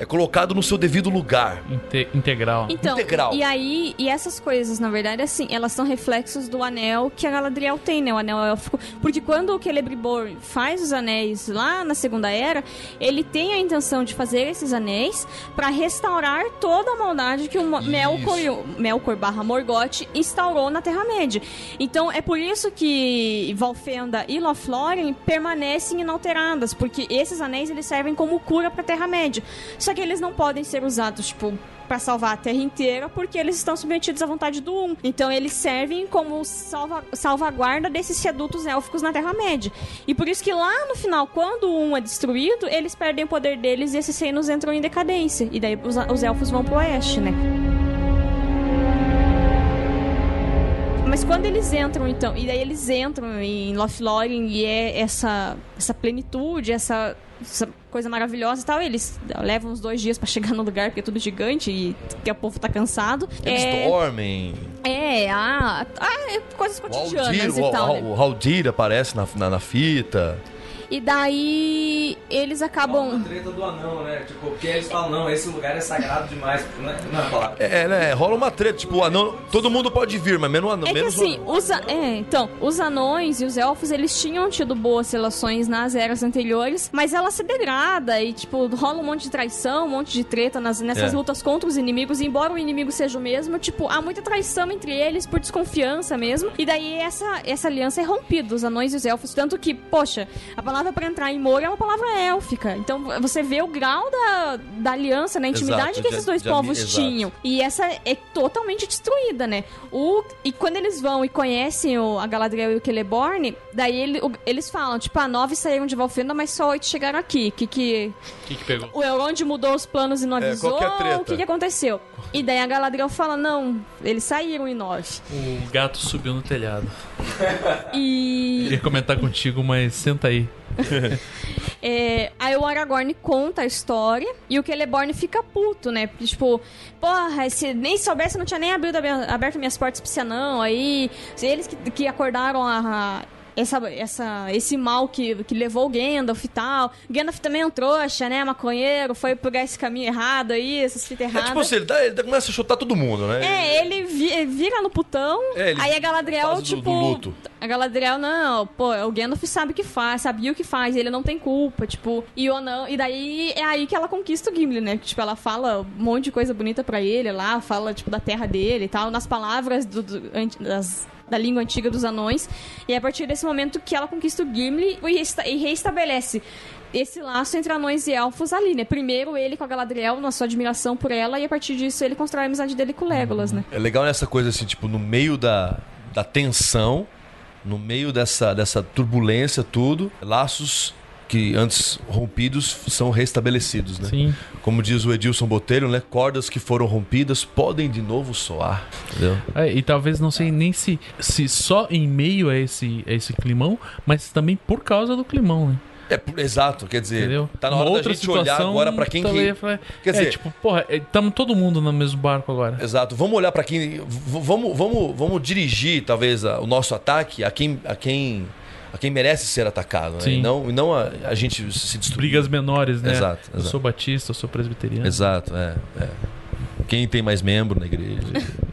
É colocado no seu devido lugar. inte- integral. Então, Integral. e aí, e essas coisas, na verdade, assim, elas são reflexos do anel que a Galadriel tem, né? O anel élfico. Porque quando o Celebrimbor faz os anéis lá na Segunda Era, ele tem a intenção de fazer esses anéis pra restaurar toda a maldade que o Melkor, Melkor barra Morgoth instaurou na Terra-média. Então, é por isso que Valfenda e Lothlórien permanecem inalteradas, porque esses anéis eles servem como cura pra Terra-média. Só que eles não podem ser usados, tipo, pra salvar a Terra inteira, porque eles estão submetidos à vontade do Um. Então eles servem como salva- salvaguarda desses redutos élficos na Terra-média. E por isso que lá no final, quando o Um é destruído, eles perdem o poder deles e esses reinos entram em decadência. E daí os, os elfos vão pro oeste, né? Mas quando eles entram, então, e daí eles entram em Lothlórien e é essa, essa plenitude, essa, essa coisa maravilhosa e tal, eles levam uns dois dias pra chegar no lugar, porque é tudo gigante e que o povo tá cansado. Eles é, dormem. é, ah, ah, é coisas cotidianas Aldir, e o, tal, o, né? o Haldir aparece na, na, na fita. E daí eles acabam. Uma treta do anão, né? Tipo, porque eles falam, não, esse lugar é sagrado demais. Não é, não é palavra. É, né? Rola uma treta, tipo, o anão. Todo mundo pode vir, mas menos o anão. É que assim, anão. os, a- é, então, os anões e os elfos, eles tinham tido boas relações nas eras anteriores, mas ela se degrada e, tipo, rola um monte de traição, um monte de treta nas, nessas É. lutas contra os inimigos, e embora o inimigo seja o mesmo, tipo, há muita traição entre eles por desconfiança mesmo, e daí essa, essa aliança é rompida, os anões e os elfos, tanto que, poxa, a palavra pra entrar em Moria é uma palavra élfica, então você vê o grau da, da aliança, né, intimidade Exato, que esses dois de povos tinham. E essa é totalmente destruída, né? O, e quando eles vão e conhecem o, a Galadriel e o Celeborn, daí ele- o- eles falam, tipo, a nove saíram de Valfenda, mas só oito chegaram aqui. Que que... O que, que pegou? O Elrond mudou os planos e não É, avisou? é o que, que aconteceu? E daí a Galadriel fala, não, eles saíram em nove. O gato subiu no telhado. E... Queria comentar contigo, mas senta aí. É, aí o Aragorn conta a história e o Celeborn fica puto, né? Porque, tipo, porra, se nem soubesse, não tinha nem abrido, aberto minhas portas pra esse anão. Aí, eles que, que acordaram a- essa, essa, esse mal que, que levou o Gandalf e tal. Gandalf também é um trouxa, né? Maconheiro, foi pegar esse caminho errado aí, essas fitas É erradas. tipo assim, ele, dá, ele começa a chutar todo mundo, né? É, ele vi- vira no putão, É, ele aí a Galadriel, do- tipo... do. A Galadriel, não, pô, o Gandalf sabe o que faz, sabia o que faz, ele não tem culpa, tipo... E o anão... E daí é aí que ela conquista o Gimli, né? Que, tipo, ela fala um monte de coisa bonita pra ele lá, fala, tipo, da terra dele e tal, nas palavras do, do- das- da língua antiga dos anões. E é a partir desse momento que ela conquista o Gimli e reestabelece esse laço entre anões e elfos ali, né? Primeiro ele com a Galadriel, na sua admiração por ela, e a partir disso ele constrói a amizade dele com o Legolas, né? É legal nessa coisa assim, tipo, no meio da, da tensão, no meio dessa, dessa turbulência, tudo, laços que antes rompidos são restabelecidos, né? Sim. Como diz o Edilson Botelho, né? Cordas que foram rompidas podem de novo soar. Entendeu? É, e talvez não sei nem se, se só em meio a esse, a esse climão, mas também por causa do climão, né? É, exato, quer dizer, Entendeu? tá na Uma hora da outra gente olhar agora pra quem talvez que... vai- Quer é, dizer- tipo, porra, estamos todo mundo no mesmo barco agora. Exato. Vamos olhar pra quem. Vamos, vamos, vamos dirigir, talvez, a- o nosso ataque a quem, a quem, a quem merece ser atacado. Né? E não, e não a, a gente se destruir. Brigas menores, né? Exato, Eu exato. sou batista, eu sou presbiteriano. Exato, é, é. Quem tem mais membro na igreja?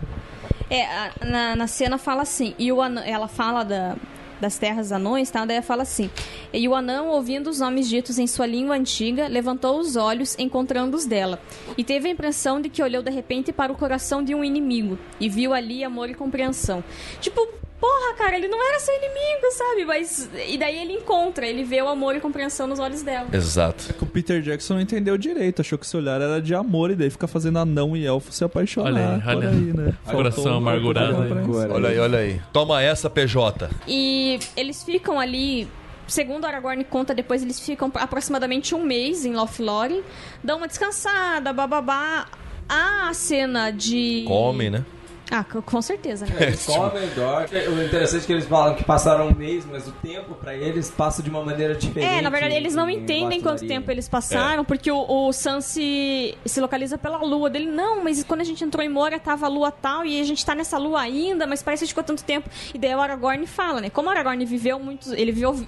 É, a- na, na cena fala assim, e o anão, ela fala da, das terras anões, tá? Daí ela fala assim: E o anão, ouvindo os nomes ditos em sua língua antiga, levantou os olhos, encontrando os dela, e teve a impressão de que olhou de repente para o coração de um inimigo, e viu ali amor e compreensão. Tipo, porra, cara, ele não era seu inimigo, sabe? Mas. E daí ele encontra, ele vê o amor e compreensão nos olhos dela. Exato. Que o Peter Jackson não entendeu direito, achou que esse olhar era de amor e daí fica fazendo anão e elfo se apaixonar. Olha aí, por olha. aí, né? Coração um amargurado compreensão. Olha aí, olha aí. Toma essa, PJ. E eles ficam ali. Segundo Aragorn conta, depois eles ficam aproximadamente um mês em Lothlórien, dão uma descansada, bababá. A cena de. Come, né? Ah, com certeza, né? Eles comem, dormem. O interessante é que eles falam que passaram um mês, mas o tempo pra eles passa de uma maneira diferente. É, na verdade, eles não em entendem quanto tempo eles passaram, porque o, o Sam se, se localiza pela lua dele. Não, mas quando a gente entrou em Moria, tava a lua tal, e a gente tá nessa lua ainda, mas parece que ficou tanto tempo. E daí o Aragorn fala, né? Como o Aragorn viveu muitos. Ele viveu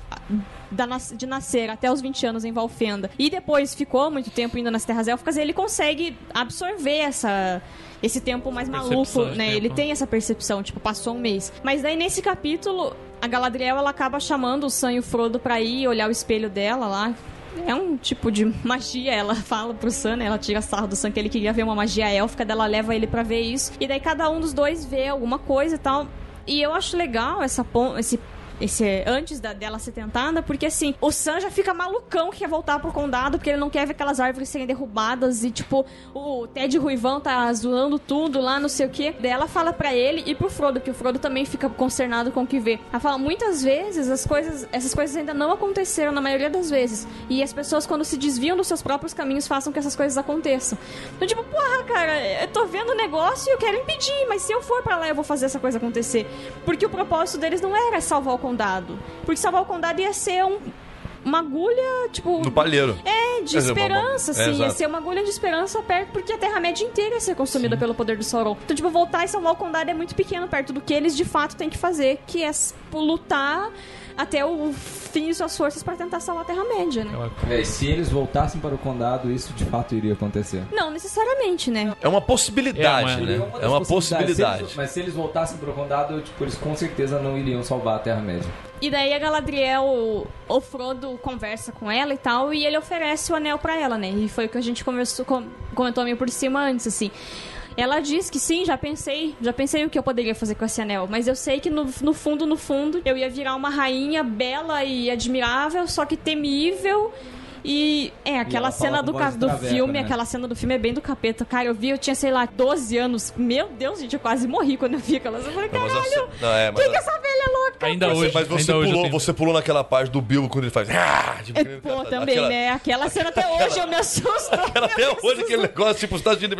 de nascer até os 20 anos em Valfenda e depois ficou muito tempo indo nas Terras Élficas, ele consegue absorver essa esse tempo mais maluco, né? tempo. Ele tem essa percepção, tipo, passou um mês. Mas daí nesse capítulo, a Galadriel ela acaba chamando o Sam e o Frodo pra ir olhar o espelho dela lá. É um tipo de magia, ela fala pro Sam, né? Ela tira sarro do Sam que ele queria ver uma magia élfica, dela leva ele pra ver isso. E daí cada um dos dois vê alguma coisa e tal. E eu acho legal essa esse esse antes da, dela ser tentada, porque assim, o Sam já fica malucão que quer voltar pro condado, porque ele não quer ver aquelas árvores serem derrubadas e tipo, o Ted Ruivão tá zoando tudo lá, não sei o que. Daí ela fala pra ele e pro Frodo, que o Frodo também fica concernado com o que vê. Ela fala, muitas vezes as coisas, essas coisas ainda não aconteceram na maioria das vezes. E as pessoas quando se desviam dos seus próprios caminhos façam que essas coisas aconteçam. Então, tipo, porra, cara, eu tô vendo o negócio e eu quero impedir, mas se eu for pra lá eu vou fazer essa coisa acontecer. Porque o propósito deles não era salvar o condado. Porque salvar o condado ia ser um, uma agulha, tipo. No palheiro. É, de Quer dizer, uma- esperança, é, assim. ia exato. ser uma agulha de esperança perto, porque a Terra-média inteira ia ser consumida pelo poder do Sauron. Então, tipo, voltar e salvar o condado é muito pequeno perto do que eles de fato têm que fazer, que é tipo, lutar até o fim de suas forças pra tentar salvar a Terra-média, né? É, se eles voltassem para o condado, isso de fato iria acontecer. Não necessariamente, né? É uma possibilidade, É uma- né? É uma possibilidades. Se possibilidade. eles- mas se eles voltassem para o condado, tipo, eles com certeza não iriam salvar a Terra-média. E daí a Galadriel, o- Frodo conversa com ela e tal, e ele oferece o anel pra ela, né? E foi o que a gente conversou, com- comentou meio por cima antes, assim. Ela diz que sim, já pensei, já pensei o que eu poderia fazer com esse anel, mas eu sei que no, no fundo, no fundo, eu ia virar uma rainha bela e admirável, só que temível. E é, aquela ela fala cena do, do filme, né? aquela cena do filme é bem do capeta. Cara, eu vi, eu tinha, sei lá, 12 anos. Meu Deus, gente, eu quase morri quando eu vi aquelas. Eu falei, caralho, não, é, mas quem que a- essa velha louca? Ainda hoje, Mas você ainda hoje pulou, tenho- você pulou naquela parte do Bilbo quando ele faz. Ah, tipo, É, pô, também, aquela- né? Aquela cena até hoje eu me assusto. Aquela até hoje aquele negócio, tipo, você tá agindo.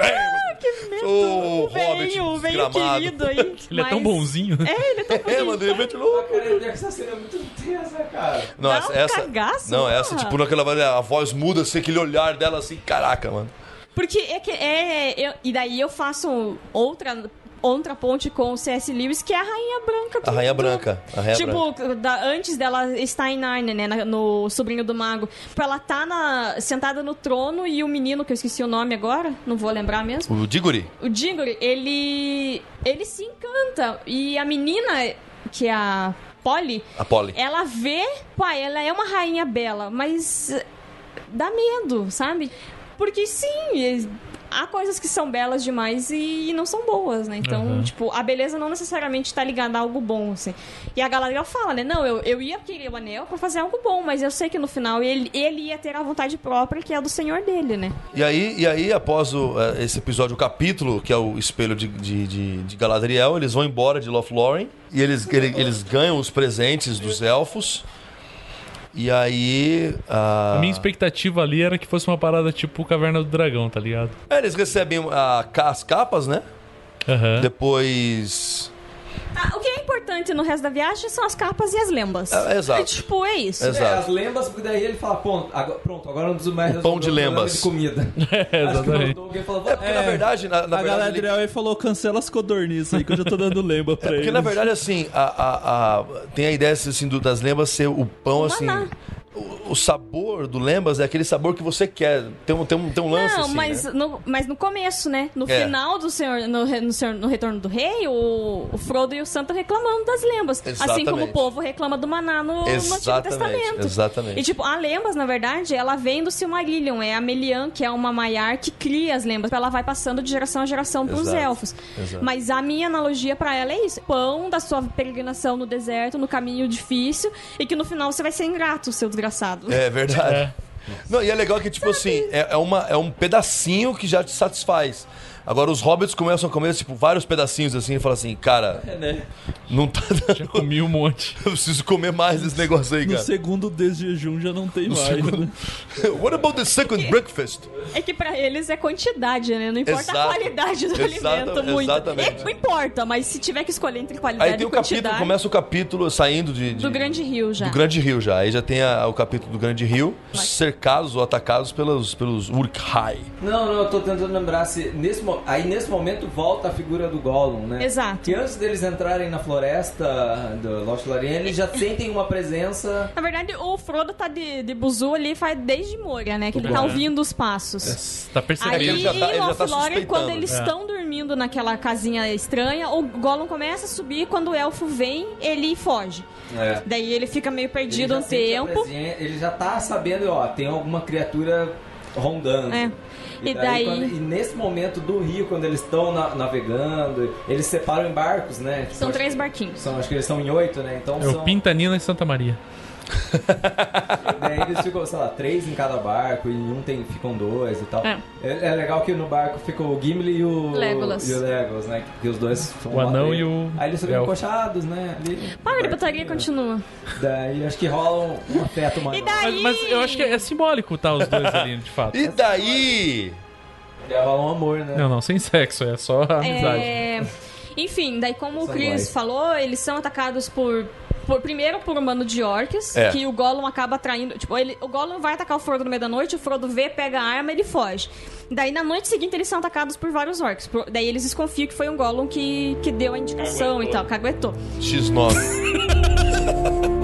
Que medo. O velhinho, Hobbit o desgramado. querido aí. Ele é tão Mas- bonzinho. É, ele é tão É, bonzinho. mano, de repente louco. Cara, essa cena é muito tensa, cara. Não, Dá essa, um essa- cagaço, não, essa, tipo, naquela a voz muda, assim, aquele olhar dela assim, caraca, mano. Porque é que é. eu- e daí eu faço outra. Outra ponte com o C.S. Lewis, que é a Rainha Branca. A Rainha Branca. A Rainha tipo, Branca. da- antes dela estar em Narnia, né? na- no Sobrinho do Mago. Ela tá na, sentada no trono e o menino, que eu esqueci o nome agora, não vou lembrar mesmo. O Diggory. O Diggory, ele. ele se encanta. E a menina, que é a Polly, A Polly. ela vê, pai, ela é uma rainha bela, mas dá medo, sabe? Porque sim, há coisas que são belas demais e não são boas, né? Então, Uhum. tipo, a beleza não necessariamente tá ligada a algo bom, assim. E a Galadriel fala, né? Não, eu, eu ia querer o anel pra fazer algo bom, mas eu sei que no final ele, ele ia ter a vontade própria, que é a do senhor dele, né? E aí, e aí após o, eh, esse episódio, o capítulo, que é o espelho de, de, de, de Galadriel, eles vão embora de Lothlórien e eles, ele- eles ganham os presentes dos elfos. E aí. ah, A minha expectativa ali era que fosse uma parada tipo Caverna do Dragão, tá ligado? é, eles recebem ah, ca- as capas, né? Aham. Depois. Ah, o que importante no resto da viagem são as capas e as lembas. É, exato. É, tipo, é isso. Exato. É, as lembas, porque daí ele fala, pronto, agora, pronto, agora não preciso mais O pão de o lembas. de comida. É, Acho que o exatamente. Falou, É porque, na verdade, na, na a verdade. ele- Galadriel aí falou, cancela as codornizes aí que eu já tô dando lembra pra É porque, eles. na verdade, assim, a, a, a- tem a ideia assim, do- das lembas ser o pão, assim. maná. O, o sabor do lembas é aquele sabor que você quer. Tem um, tem um, tem um lance Não, assim. mas, né? no, mas no começo, né? No É. final do Senhor, no, no, Senhor- no Retorno do Rei, o, o Frodo e o Santo reclamando das lembas. Assim como Exatamente. o povo reclama do maná no, no Antigo Exatamente, Testamento. exatamente. E tipo, a lembas, na verdade, ela vem do Silmarillion. É a Melian, que é uma Maiar que cria as lembas. Ela vai passando de geração a geração pros Exato, elfos. exato. Mas a minha analogia pra ela é isso. Pão da sua peregrinação no deserto, no caminho difícil. E que no final você vai ser ingrato, seu desgraçado. É verdade. É. Não, e é legal que, tipo assim, é, é, uma, é um pedacinho que já te satisfaz. Agora os hobbits começam a comer, tipo, vários pedacinhos assim e falam assim, cara, né? não tá Já dando. comi um monte. Eu preciso comer mais desse negócio aí, No cara. segundo desjejum já não tem mais, né? What about the second breakfast? É que pra eles é quantidade, né? Não importa Exato. a qualidade do Exata- alimento muito. exatamente. É, não importa, mas se tiver que escolher entre qualidade Aí tem e o capítulo, quantidade... começa o capítulo saindo de. de- Do Grande Rio já. Do Grande Rio já. Aí já tem a- o capítulo do Grande Rio, cercados ou atacados pelos, pelos Urkhai. Não, não, eu tô tentando lembrar se nesse, mo- aí nesse momento volta a figura do Gollum, né? Exato. Que antes deles entrarem na floresta do Lost Lorien, eles já sentem uma presença. Na verdade, o Frodo tá de, de buzu ali faz desde Moria, né? Que ele tá É. ouvindo os passos. Tá Aí, percebendo? ele já tá- ele já tá suspeitando. quando eles É. estão dormindo naquela casinha estranha, o Gollum começa a subir, quando o elfo vem, ele foge. É. Daí ele fica meio perdido Ele um tempo. presen- Ele já tá sabendo, ó, tem alguma criatura rondando. É. E, E daí, daí- quando- e nesse momento do rio, quando eles estão na- navegando, eles separam em barcos, né? Tipo, São três barquinhos. São, acho que eles são em oito, né? Então É o são. Pintanina e Santa Maria. Daí eles ficam, sei lá, três em cada barco e em um tem, ficam dois e tal. É. É, é legal que no barco ficou o Gimli e o Legolas. E o Legolas, né? Porque os dois são O anão e o Aí eles ficam encoxados, né? Ali, Para de putaria, continua. Daí acho que rola um, um afeto maior. E daí... Mas, mas eu acho que é simbólico tá os dois ali, de fato. E daí? Daí rola um amor, né? Não, não, sem sexo, é só amizade. É, Enfim, daí como o Chris falou, eles são atacados por, por- primeiro por um bando de orcs, É. que o Gollum acaba atraindo, tipo, ele, o Gollum vai atacar o Frodo no meio da noite, o Frodo vê, pega a arma, ele foge. Daí na noite seguinte eles são atacados por vários orcs. Por- daí eles desconfiam que foi um Gollum que, que deu a indicação e tal, caguetou. X9.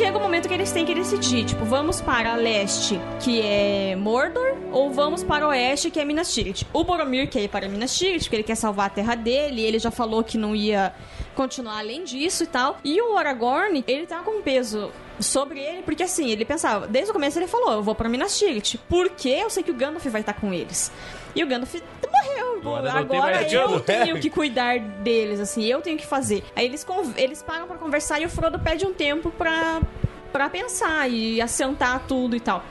chega o momento que eles têm que decidir, tipo, vamos para leste, que é Mordor, ou vamos para oeste, que é Minas Tirith. O Boromir quer ir para Minas Tirith, porque ele quer salvar a terra dele, ele já falou que não ia continuar além disso e tal. E o Aragorn, ele tá com peso sobre ele, porque assim, ele pensava, desde o começo ele falou, eu vou pra Minas Tirith, porque eu sei que o Gandalf vai estar com eles. E o Gandalf morreu. Agora Agora eu Gandalf. tenho que cuidar deles, assim, eu tenho que fazer. Aí eles, eles param pra conversar e o Frodo pede um tempo pra, pra pensar e assentar tudo e tal.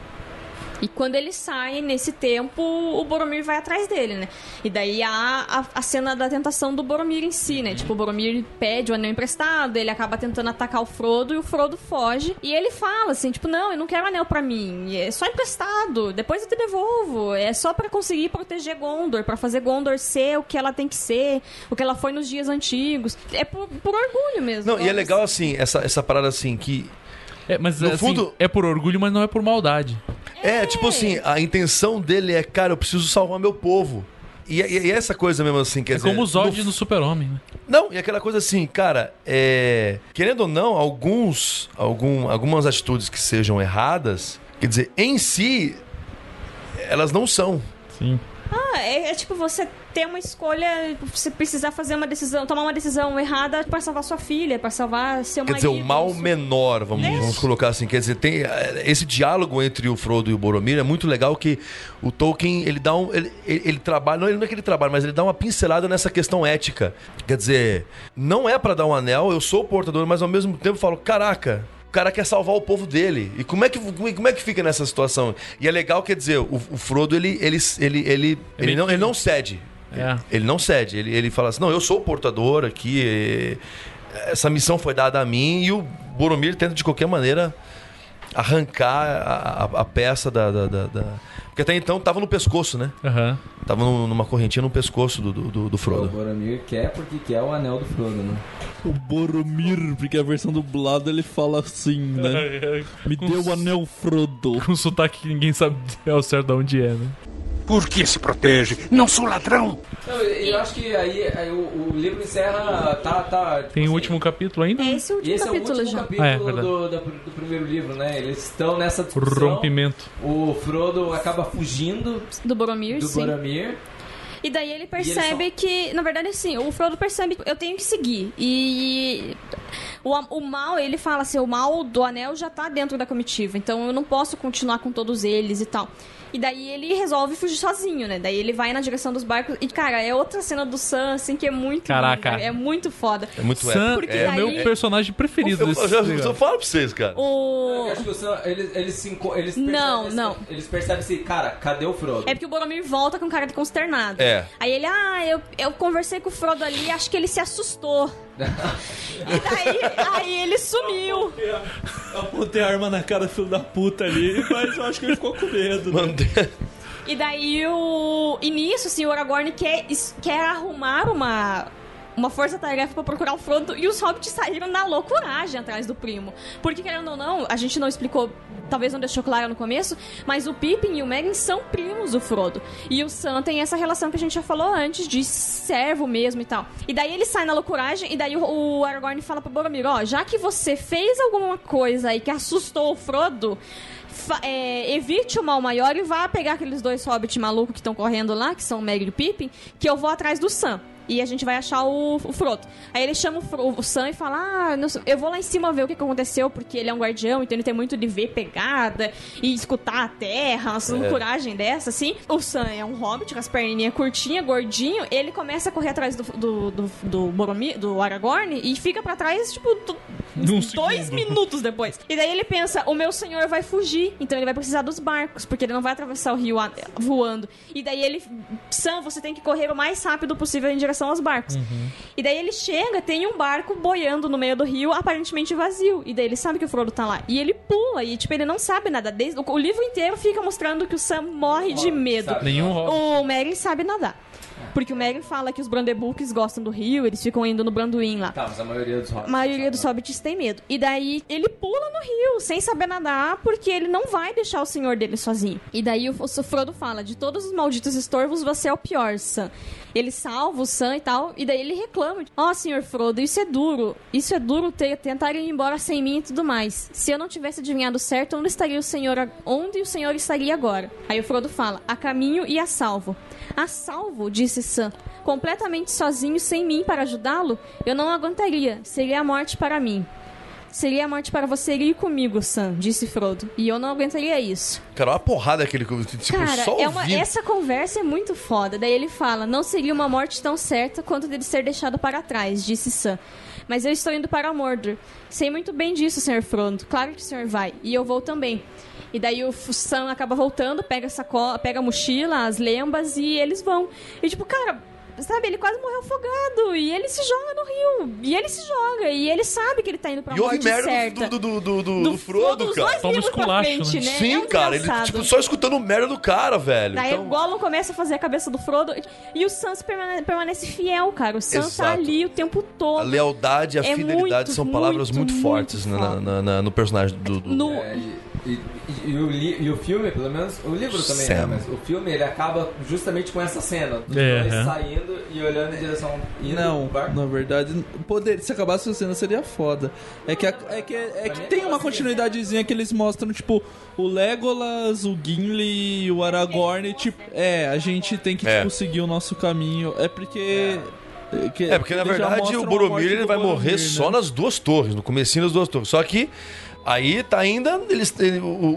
E quando eles saem, nesse tempo, o Boromir vai atrás dele, né? E daí há a, a cena da tentação do Boromir em si, né? Tipo, o Boromir pede o anel emprestado, ele acaba tentando atacar o Frodo e o Frodo foge. E ele fala assim, tipo, não, eu não quero anel pra mim, é só emprestado, depois eu te devolvo. É só pra conseguir proteger Gondor, pra fazer Gondor ser o que ela tem que ser, o que ela foi nos dias antigos. É por, por orgulho mesmo. Não, e é legal assim, essa, essa parada assim, que. É, mas No assim, fundo- é por orgulho, mas não é por maldade. É, tipo assim, a intenção dele é, cara, eu preciso salvar meu povo. E, e- e essa coisa mesmo assim, quer É dizer. como o Zod no no Super-Homem, né? Não, e aquela coisa assim, cara, é... querendo ou não, alguns, algum, algumas atitudes que sejam erradas, quer dizer, em si, elas não são. Sim. Ah, é, é tipo você ter uma escolha, você precisar fazer uma decisão, tomar uma decisão errada pra salvar sua filha, pra salvar seu Quer marido. dizer, o mal isso- menor, vamos, Né? vamos colocar assim. Quer dizer, tem eh, esse diálogo entre o Frodo e o Boromir é muito legal que o Tolkien, ele dá um ele, ele, ele trabalha, não, ele não é que ele trabalha, mas ele dá uma pincelada nessa questão ética. Quer dizer, não é pra dar um anel, eu sou o portador, mas ao mesmo tempo falo, caraca, o cara quer salvar o povo dele. E como é que, como é que fica nessa situação? E é legal, quer dizer, o, o Frodo, ele, ele, ele, ele, ele, não, ele não cede. É. Ele não cede. Ele, ele fala assim: não, eu sou o portador aqui. Essa missão foi dada a mim. E o Boromir tenta de qualquer maneira arrancar a, a- a peça da, da- da- da- Porque até então tava no pescoço, né? Aham. Tava no- numa correntinha no pescoço do, do, do- do O Frodo. Boromir quer porque quer o anel do Frodo, né? O Boromir, porque a versão dublada ele fala assim, né? Me deu o anel Frodo. Com sotaque que ninguém sabe ao certo de onde é, né? Por que se protege? Não sou ladrão. Eu, eu acho que aí, aí o, o livro encerra. Tá, tá, tipo Tem o assim, último capítulo ainda? É esse o último Esse é o capítulo último já. capítulo Ah, é, verdade. do, do, do primeiro livro, né? Eles estão nessa O discussão. rompimento. O Frodo acaba fugindo Do Boromir, do sim. Boromir. E daí ele percebe são- que, na verdade, assim, o Frodo percebe que eu tenho que seguir. E o, o mal, ele fala assim, o mal do anel já tá dentro da comitiva, então eu não posso continuar com todos eles e tal. E daí ele resolve fugir sozinho, né? Daí ele vai na direção dos barcos. E, cara, é outra cena do Sam, assim, que é muito Caraca. linda, É muito foda. É muito Sam Porque é o meu daí- personagem preferido Eu, desse eu, negócio. eu falo pra vocês, cara. O... Eu acho que o Sam, eles, eles se enco- eles Não, percebem não. assim, Eles percebem assim, cara, cadê o Frodo? É porque o Boromir volta com cara de consternado. É. Aí ele, ah, eu, eu conversei com o Frodo ali, acho que ele se assustou. E daí, aí ele sumiu. Apontei a arma na cara do filho da puta ali, mas eu acho que ele ficou com medo. Né? Mandei- E daí o. E nisso, assim, o Aragorn quer, es- quer arrumar uma. Uma força-tarefa pra procurar o Frodo e os hobbits saíram na loucuragem atrás do primo. Porque, querendo ou não, a gente não explicou, talvez não deixou claro no começo, mas o Pippin e o Merlin são primos do Frodo. E o Sam tem essa relação que a gente já falou antes, de servo mesmo e tal. E daí ele sai na loucuragem, e daí o, Aragorn fala pro Boromir: Ó, já que você fez alguma coisa aí que assustou o Frodo, é, evite o mal maior e vá pegar aqueles dois hobbits malucos que estão correndo lá, que são o Merry e o Pippin, que eu vou atrás do Sam. E a gente vai achar o, o Frodo. Aí ele chama o, Fro- o Sam e fala: Ah, não sei- eu vou lá em cima ver o que aconteceu, porque ele é um guardião, então ele tem muito de ver pegada e escutar a terra, uma loucuragem dessa, assim. O Sam é um hobbit com as perninhas curtinhas, gordinho. Ele começa a correr atrás do, do, do, do Boromir, do Aragorn, e fica pra trás, tipo, do- Num dois segundo. minutos depois. E daí ele pensa, o meu senhor vai fugir, então ele vai precisar dos barcos, porque ele não vai atravessar o rio voando. E daí ele, Sam, você tem que correr o mais rápido possível em direção aos barcos. E daí ele chega, tem um barco boiando no meio do rio, aparentemente vazio. E daí ele sabe que o Frodo tá lá. E ele pula, e tipo, ele não sabe nada. Desde, o, o livro inteiro fica mostrando que o Sam morre de medo. sabe. Nenhum. O Merry sabe nadar. Porque o Merry fala que os Brandeburgs gostam do rio, eles ficam indo no Branduin lá. Tá, mas a maioria dos A maioria dos hobbits tem medo. E daí ele pula no rio, sem saber nadar, porque ele não vai deixar o senhor dele sozinho. E daí o, o Frodo fala: de todos os malditos estorvos, você é o pior, Sam. Ele salva o Sam e tal, e daí ele reclama: Ó, senhor Frodo, isso é duro. Isso é duro ter, tentar ir embora sem mim e tudo mais. Se eu não tivesse adivinhado certo, onde estaria o senhor? Onde o senhor estaria agora? Aí o Frodo fala: a caminho e a salvo. A salvo, disse Sam. Completamente sozinho, sem mim para ajudá-lo, eu não aguentaria. Seria a morte para mim. Seria a morte para você ir comigo, Sam, disse Frodo. E eu não aguentaria isso. Cara, olha a porrada que ele. Tipo, Cara, só é uma- essa conversa é muito foda. Daí ele fala: Não seria uma morte tão certa quanto dele ser deixado para trás, disse Sam. Mas eu estou indo para Mordor. Sei muito bem disso, Sr. Frodo. Claro que o senhor vai. E eu vou também. E daí o Sam acaba voltando, pega a sacola, pega a mochila, as lembas e eles vão. E tipo, cara, sabe, ele quase morreu afogado. E ele se joga no rio. E ele se joga. E ele sabe que ele tá indo pra E morte merda certa. do, do, do, do, Do do Frodo, cara. dois Toma esculacho, frente, né? né? Sim, É um cara, ele tipo, só escutando merda do cara, velho. Daí Então, o Gollum começa a fazer a cabeça do Frodo e o Sans permane- permanece fiel, cara. O Sans tá Exato. ali o tempo a todo. lealdade e a É fidelidade muito, são palavras muito, muito, fortes muito na- na- na- no personagem do. do- No, É, e, e- o li- e o filme, pelo menos, o livro também, né? Mas o filme ele acaba justamente com essa cena. É, é. saindo e olhando em direção. Indo Não, na verdade, poder, se acabasse essa cena seria foda. É que, a- é que, é que tem uma continuidadezinha que eles mostram, tipo, o Legolas, o Gimli e o Aragorn, tipo, é, a gente tem que É. tipo, seguir o nosso caminho. É porque. que- É, porque na verdade o a Boromir ele vai Boromir, morrer né? só nas duas torres, no comecinho das duas torres. Só que aí tá ainda, eles,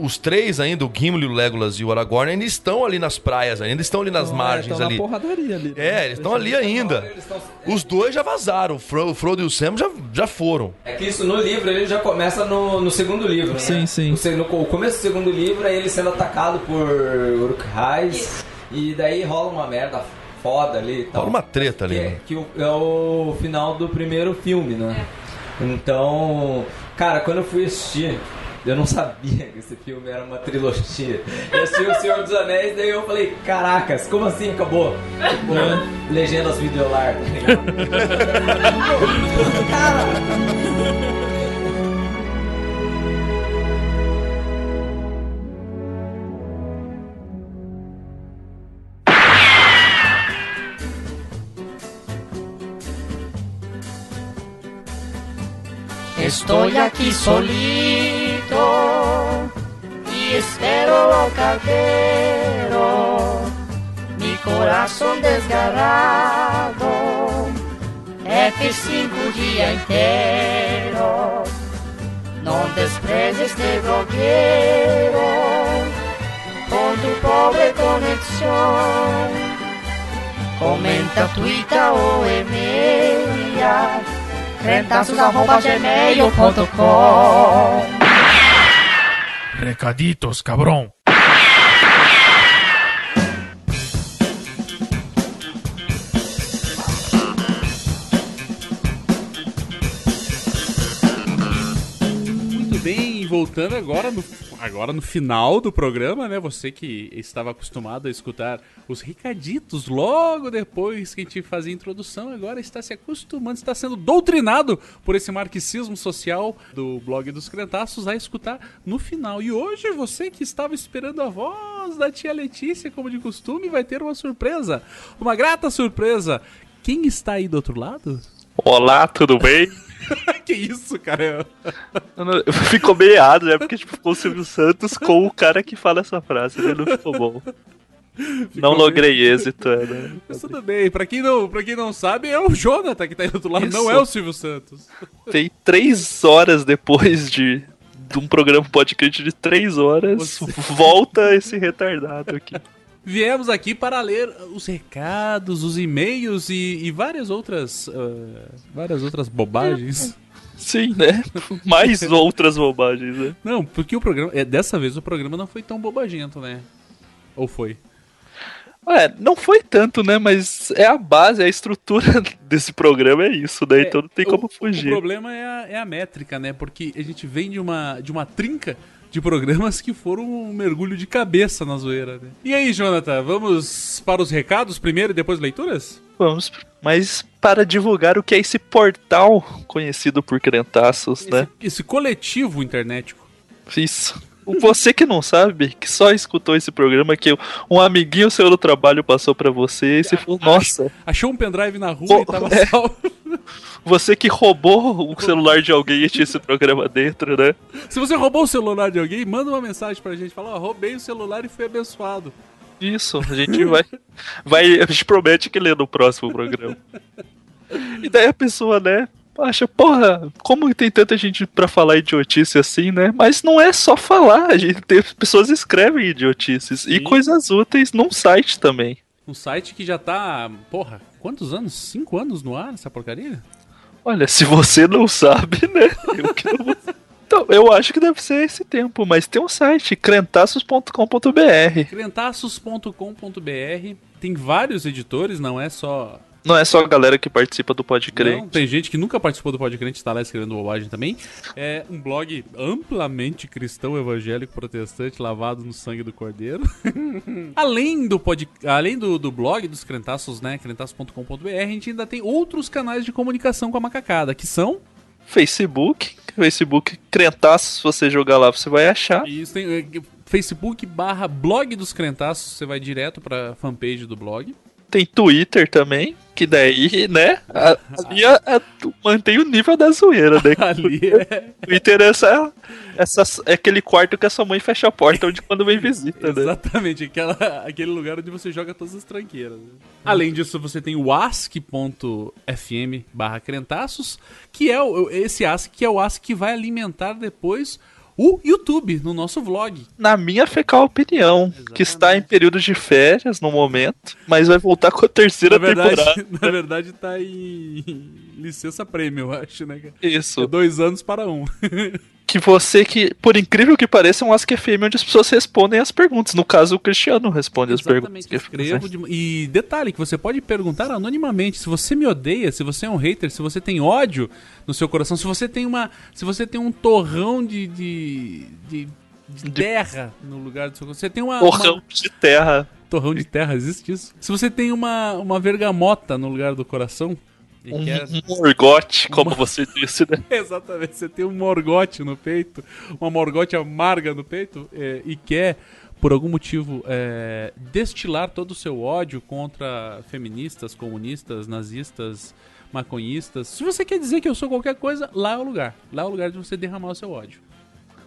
os três ainda, o Gimli, o Legolas e o Aragorn, ainda estão ali nas praias, ainda estão ali nas é, margens ali. na porradaria ali. né? É, eles estão ali ainda. Estão- Os dois já vazaram, o, Fro- o Frodo e o Sam já, já foram. É que isso no livro ele já começa no, no segundo livro, né? Sim, sim. O, se- no, o começo do segundo livro é ele sendo atacado por Uruk-hais e daí rola uma merda foda ali e tal. Rola uma treta ali, Que, é, né? que o- é o final do primeiro filme, né? Então, cara, quando eu fui assistir, eu não sabia que esse filme era uma trilogia. Eu assisti O Senhor dos Anéis, daí eu falei, caracas, como assim acabou? Tipo, legendas videolar, tá ligado? Cara, Estoy aquí solito y espero al cartero. Mi corazón desgarrado, F5 día entero. No desprecies este bloguero con tu pobre conexión. Comenta, tuita o e-mail Recaditos, cabrón. Voltando agora no, agora no final do programa, né? Você que estava acostumado a escutar os recaditos logo depois que a gente fazia a introdução, agora está se acostumando, está sendo doutrinado por esse marxismo social do blog dos Crentaços a escutar no final. E hoje você que estava esperando a voz da tia Letícia, como de costume, vai ter uma surpresa. Uma grata surpresa. Quem está aí do outro lado? Olá, tudo bem? que isso, cara? Não- Ficou meio errado, né? Porque tipo, ficou o Silvio Santos com o cara que fala essa frase, né? Não ficou bom. não logrei êxito, é, né? Mas tudo bem, pra quem, não, pra quem não sabe, é o Jonathan que tá aí do outro lado, Isso. não é o Silvio Santos. Tem três horas depois de, de um programa podcast de três horas, volta esse retardado aqui. Viemos aqui para ler os recados, os e-mails e, e várias outras. ah, várias outras bobagens. Sim, né? Mais outras bobagens, né? Não, porque o programa. É, dessa vez o programa não foi tão bobagento, né? Ou foi? É, não foi tanto, né? Mas é a base, a estrutura desse programa é isso, né? Então não tem como O fugir. problema é a, é a métrica, né? Porque a gente vem de uma, de uma trinca de programas que foram um mergulho de cabeça na zoeira. Né? E aí, Jonathan, vamos para os recados primeiro e depois leituras? Vamos, mas para divulgar o que é esse portal conhecido por crentaços, né? Esse coletivo internético. Isso. Você que não sabe, que só escutou esse programa, que um amiguinho seu do trabalho passou pra você e você falou, nossa. Achou um pendrive na rua e tava é. salvo. Você que roubou o celular de alguém e tinha esse programa dentro, né? Se você roubou o celular de alguém, manda uma mensagem pra gente. Fala, ó, roubei o celular e fui abençoado. Isso, a gente vai, vai. A gente promete que lê no próximo programa. E daí a pessoa, né, acha, porra, como tem tanta gente pra falar idiotice assim, né? Mas não é só falar, a gente tem, pessoas escrevem idiotices Sim. e coisas úteis num site também. Um site que já tá, porra, quantos anos? Cinco anos no ar essa porcaria? Olha, se você não sabe, né? Eu que não vou... Então, eu acho que deve ser esse tempo, mas tem um site, crentaços.com.br. Crentaços.com.br tem vários editores, não é só Não é só a galera que participa do Pode Crer. Não, tem gente que nunca participou do Podcrente, está lá escrevendo bobagem também. É um blog amplamente cristão, evangélico, protestante, lavado no sangue do cordeiro. além do, pod... além do, do blog dos crentaços, né, crentaços.com.br, a gente ainda tem outros canais de comunicação com a macacada, que são... Facebook, Facebook Crentaços, se você jogar lá você vai achar. Isso tem é, Facebook barra blog dos crentaços, você vai direto pra fanpage do blog. Tem Twitter também, que daí, né? a- Ali a- a- mantém o nível da zoeira, né? Ali é... Twitter é, essa, essa, é aquele quarto que a sua mãe fecha a porta onde quando vem visita, né? Exatamente, aquela, aquele lugar onde você joga todas as tranqueiras. né? Além disso, você tem o ask.fm barra crentaços, que é o, esse ask que é o ask que vai alimentar depois o YouTube no nosso vlog. Na minha fecal opinião, que está em período de férias no momento, mas vai voltar com a terceira na verdade, temporada. na verdade, tá em licença prêmio, eu acho, né? Isso. É dois anos para um. Que você que, por incrível que pareça, é um Ask FM onde as pessoas respondem as perguntas. No caso, o Cristiano responde as perguntas. Escrevo de- E detalhe, que você pode perguntar anonimamente. Se você me odeia, se você é um hater, se você tem ódio no seu coração, se você tem uma. Se você tem um torrão de. de, de, de terra no lugar do seu coração. Você tem uma. Torrão uma- de terra. Torrão de terra, existe isso? Se você tem uma, uma vergamota no lugar do coração. Um, quer- um morgote, como você disse, né? Exatamente, você tem um morgote no peito, uma morgote amarga no peito é, e quer, por algum motivo, é, destilar todo o seu ódio contra feministas, comunistas, nazistas, maconhistas. Se você quer dizer que eu sou qualquer coisa, lá é o lugar. Lá é o lugar de você derramar o seu ódio.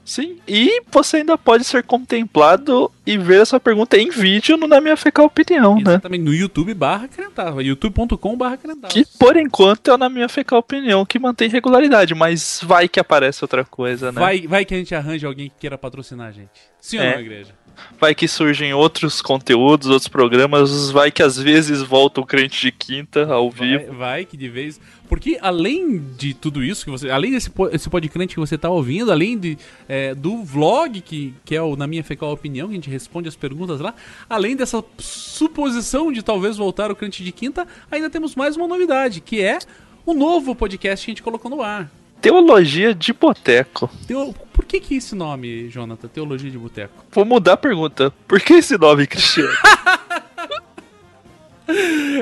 Sim, e você ainda pode ser contemplado e ver a sua pergunta em vídeo no Na Minha Fecal Opinião, né? Exatamente, no YouTube barra Crentava, youtube.com barra Crentava. Que por enquanto é o Na Minha Fecal Opinião que mantém regularidade, mas vai que aparece outra coisa, né? Vai, vai que a gente arranja alguém que queira patrocinar a gente. Sim ou É. não, igreja? Vai que surgem outros conteúdos, outros programas, vai que às vezes volta o crente de quinta ao vivo. Vai, vai que de vez. Porque além de tudo isso que você. Além desse po- esse podcast que você tá ouvindo, além de, é, do vlog, que, que é o Na Minha Fecal Opinião, que a gente responde as perguntas lá, além dessa suposição de talvez voltar o crente de quinta, ainda temos mais uma novidade, que é o novo podcast que a gente colocou no ar. Teologia de boteco. Teo... Por que que esse nome, Jonathan? Teologia de Boteco? Vou mudar a pergunta. Por que esse nome, Cristiano?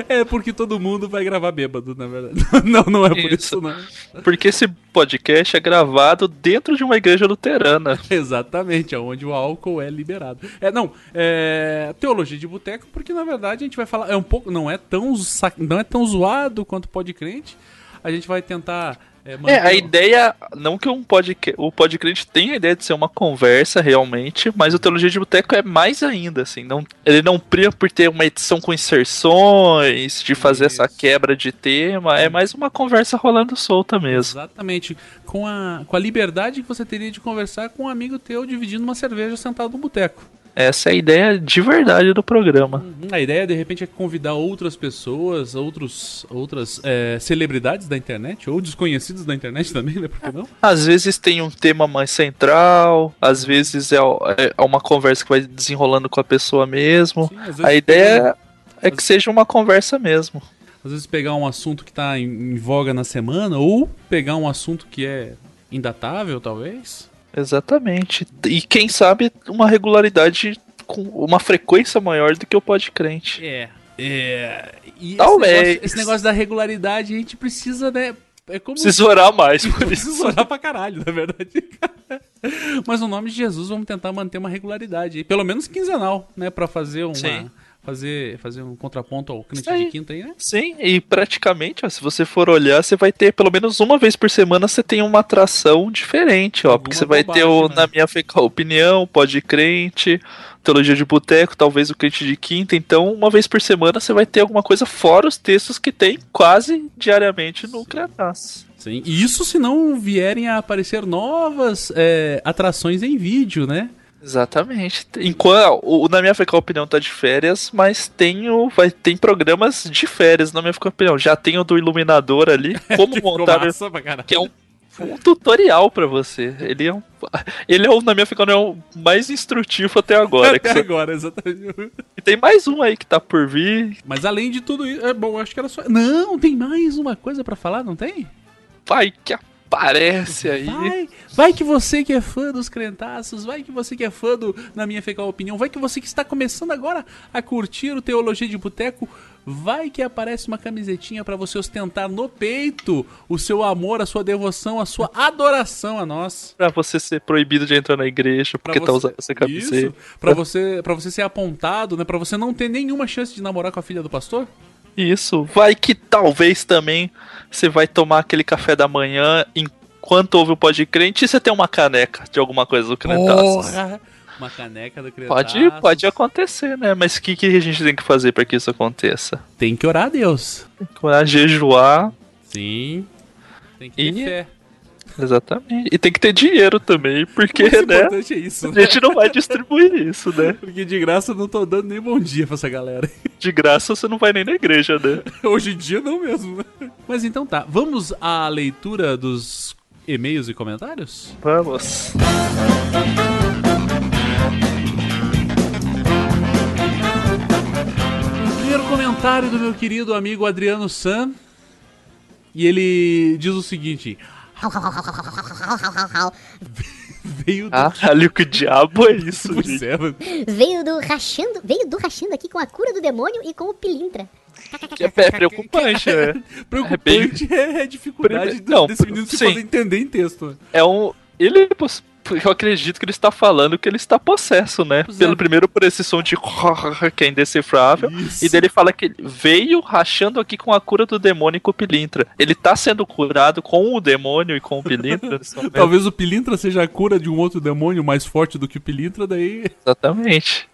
É porque todo mundo vai gravar bêbado, na verdade. Não, não é por isso, não. Porque esse podcast é gravado dentro de uma igreja luterana. Exatamente, onde o álcool é liberado. É, não, é teologia de boteco, porque na verdade a gente vai falar, é um pouco, não é tão, não é tão zoado quanto pode crente. A gente vai tentar é, É, a ideia, não que um podcast, o podcast tenha a ideia de ser uma conversa realmente, mas o Teologia de Boteco é mais ainda, assim, não, ele não pria por ter uma edição com inserções, de fazer essa quebra de tema, é mais uma conversa rolando solta mesmo. Exatamente, com a, com a liberdade que você teria de conversar com um amigo teu dividindo uma cerveja sentado no boteco. Essa é a ideia de verdade do programa. Hum, A ideia, de repente, é convidar outras pessoas, outros, outras é, celebridades da internet, ou desconhecidos da internet também, né? Por que não? Às vezes tem um tema mais central, às vezes é, é uma conversa que vai desenrolando com a pessoa mesmo. às vezes a ideia é que seja uma conversa mesmo. Às vezes pegar um assunto que está em, em voga na semana, ou pegar um assunto que é indatável, talvez. Exatamente. E quem sabe uma regularidade com uma frequência maior do que o pode crente. É. É. E Talvez. Esse negócio, esse negócio da regularidade a gente precisa, né? É como. Precisa orar mais por Precisa isso. orar pra caralho, na verdade. Mas no nome de Jesus vamos tentar manter uma regularidade. Pelo menos quinzenal, né? Pra fazer uma. Sim. Fazer, fazer um contraponto ao aí. de quinta aí, né? Sim, e praticamente, ó, se você for olhar, você vai ter pelo menos uma vez por semana você tem uma atração diferente, ó. porque você vai ter o né? Na Minha Opinião, Pode Crente, Teologia de Boteco, talvez o Crente de Quinta. Então, uma vez por semana você vai ter alguma coisa fora os textos que tem quase diariamente no Cretas. Sim. E isso se não vierem a aparecer novas é, atrações em vídeo, né? Exatamente. Enquanto o Na Minha Fecal Opinião tá de férias, mas tem, o, vai, tem programas de férias na Minha Fecal Opinião. Já tem o do Iluminador ali, como Ficou montar massa que é um, um tutorial pra você. Ele é um, ele é o, na minha opinião, mais instrutivo até agora. Até você- agora, exatamente. E tem mais um aí que tá por vir. Mas além de tudo isso, é bom, acho que era só. Não, tem mais uma coisa pra falar, não tem? Vai que aparece aí. Vai, vai que você que é fã dos crentaços, vai que você que é fã do Na Minha Fecal Opinião, vai que você que está começando agora a curtir o Teologia de Boteco, vai que aparece uma camisetinha pra você ostentar no peito o seu amor, a sua devoção, a sua adoração a nós. Pra você ser proibido de entrar na igreja porque tá você- usando essa camiseta. Isso, pra você, pra você ser apontado, né? Pra você não ter nenhuma chance de namorar com a filha do pastor. Isso. Vai que talvez também você vai tomar aquele café da manhã enquanto ouve o Pode Crente e você tem uma caneca de alguma coisa do Crentaços. Porra! Uma caneca do crentaço. Pode, pode acontecer, né? Mas o que, que a gente tem que fazer pra que isso aconteça? Tem que orar a Deus. Tem que orar, jejuar. Sim. Tem que ter E- fé. Exatamente. E tem que ter dinheiro também, porque, O mais né? é isso, A gente não vai distribuir isso, né? Porque de graça eu não tô dando nem bom dia pra essa galera. De graça você não vai nem na igreja, né? Hoje em dia não mesmo, né? Mas então tá, vamos à leitura dos e-mails e comentários? Vamos. O primeiro comentário do meu querido amigo Adriano San. E ele diz o seguinte: Veio do. Caralho, que diabo é isso, Pois gente? é, mano. Veio do rachando, veio do rachando aqui com a cura do demônio e com o pilintra. Que é é preocupante, né? Preocupante é, a dificuldade do- Não, desse menino se sim. poder entender em texto. né? É um. Ele. Eu acredito que ele está falando que ele está possesso, né? Pois é. Pelo primeiro por esse som de que é indecifrável. Isso. E dele fala que ele veio rachando aqui com a cura do demônio e com o pilintra. Ele tá sendo curado com o demônio e com o pilintra. Talvez o pilintra seja a cura de um outro demônio mais forte do que o pilintra, daí. Exatamente.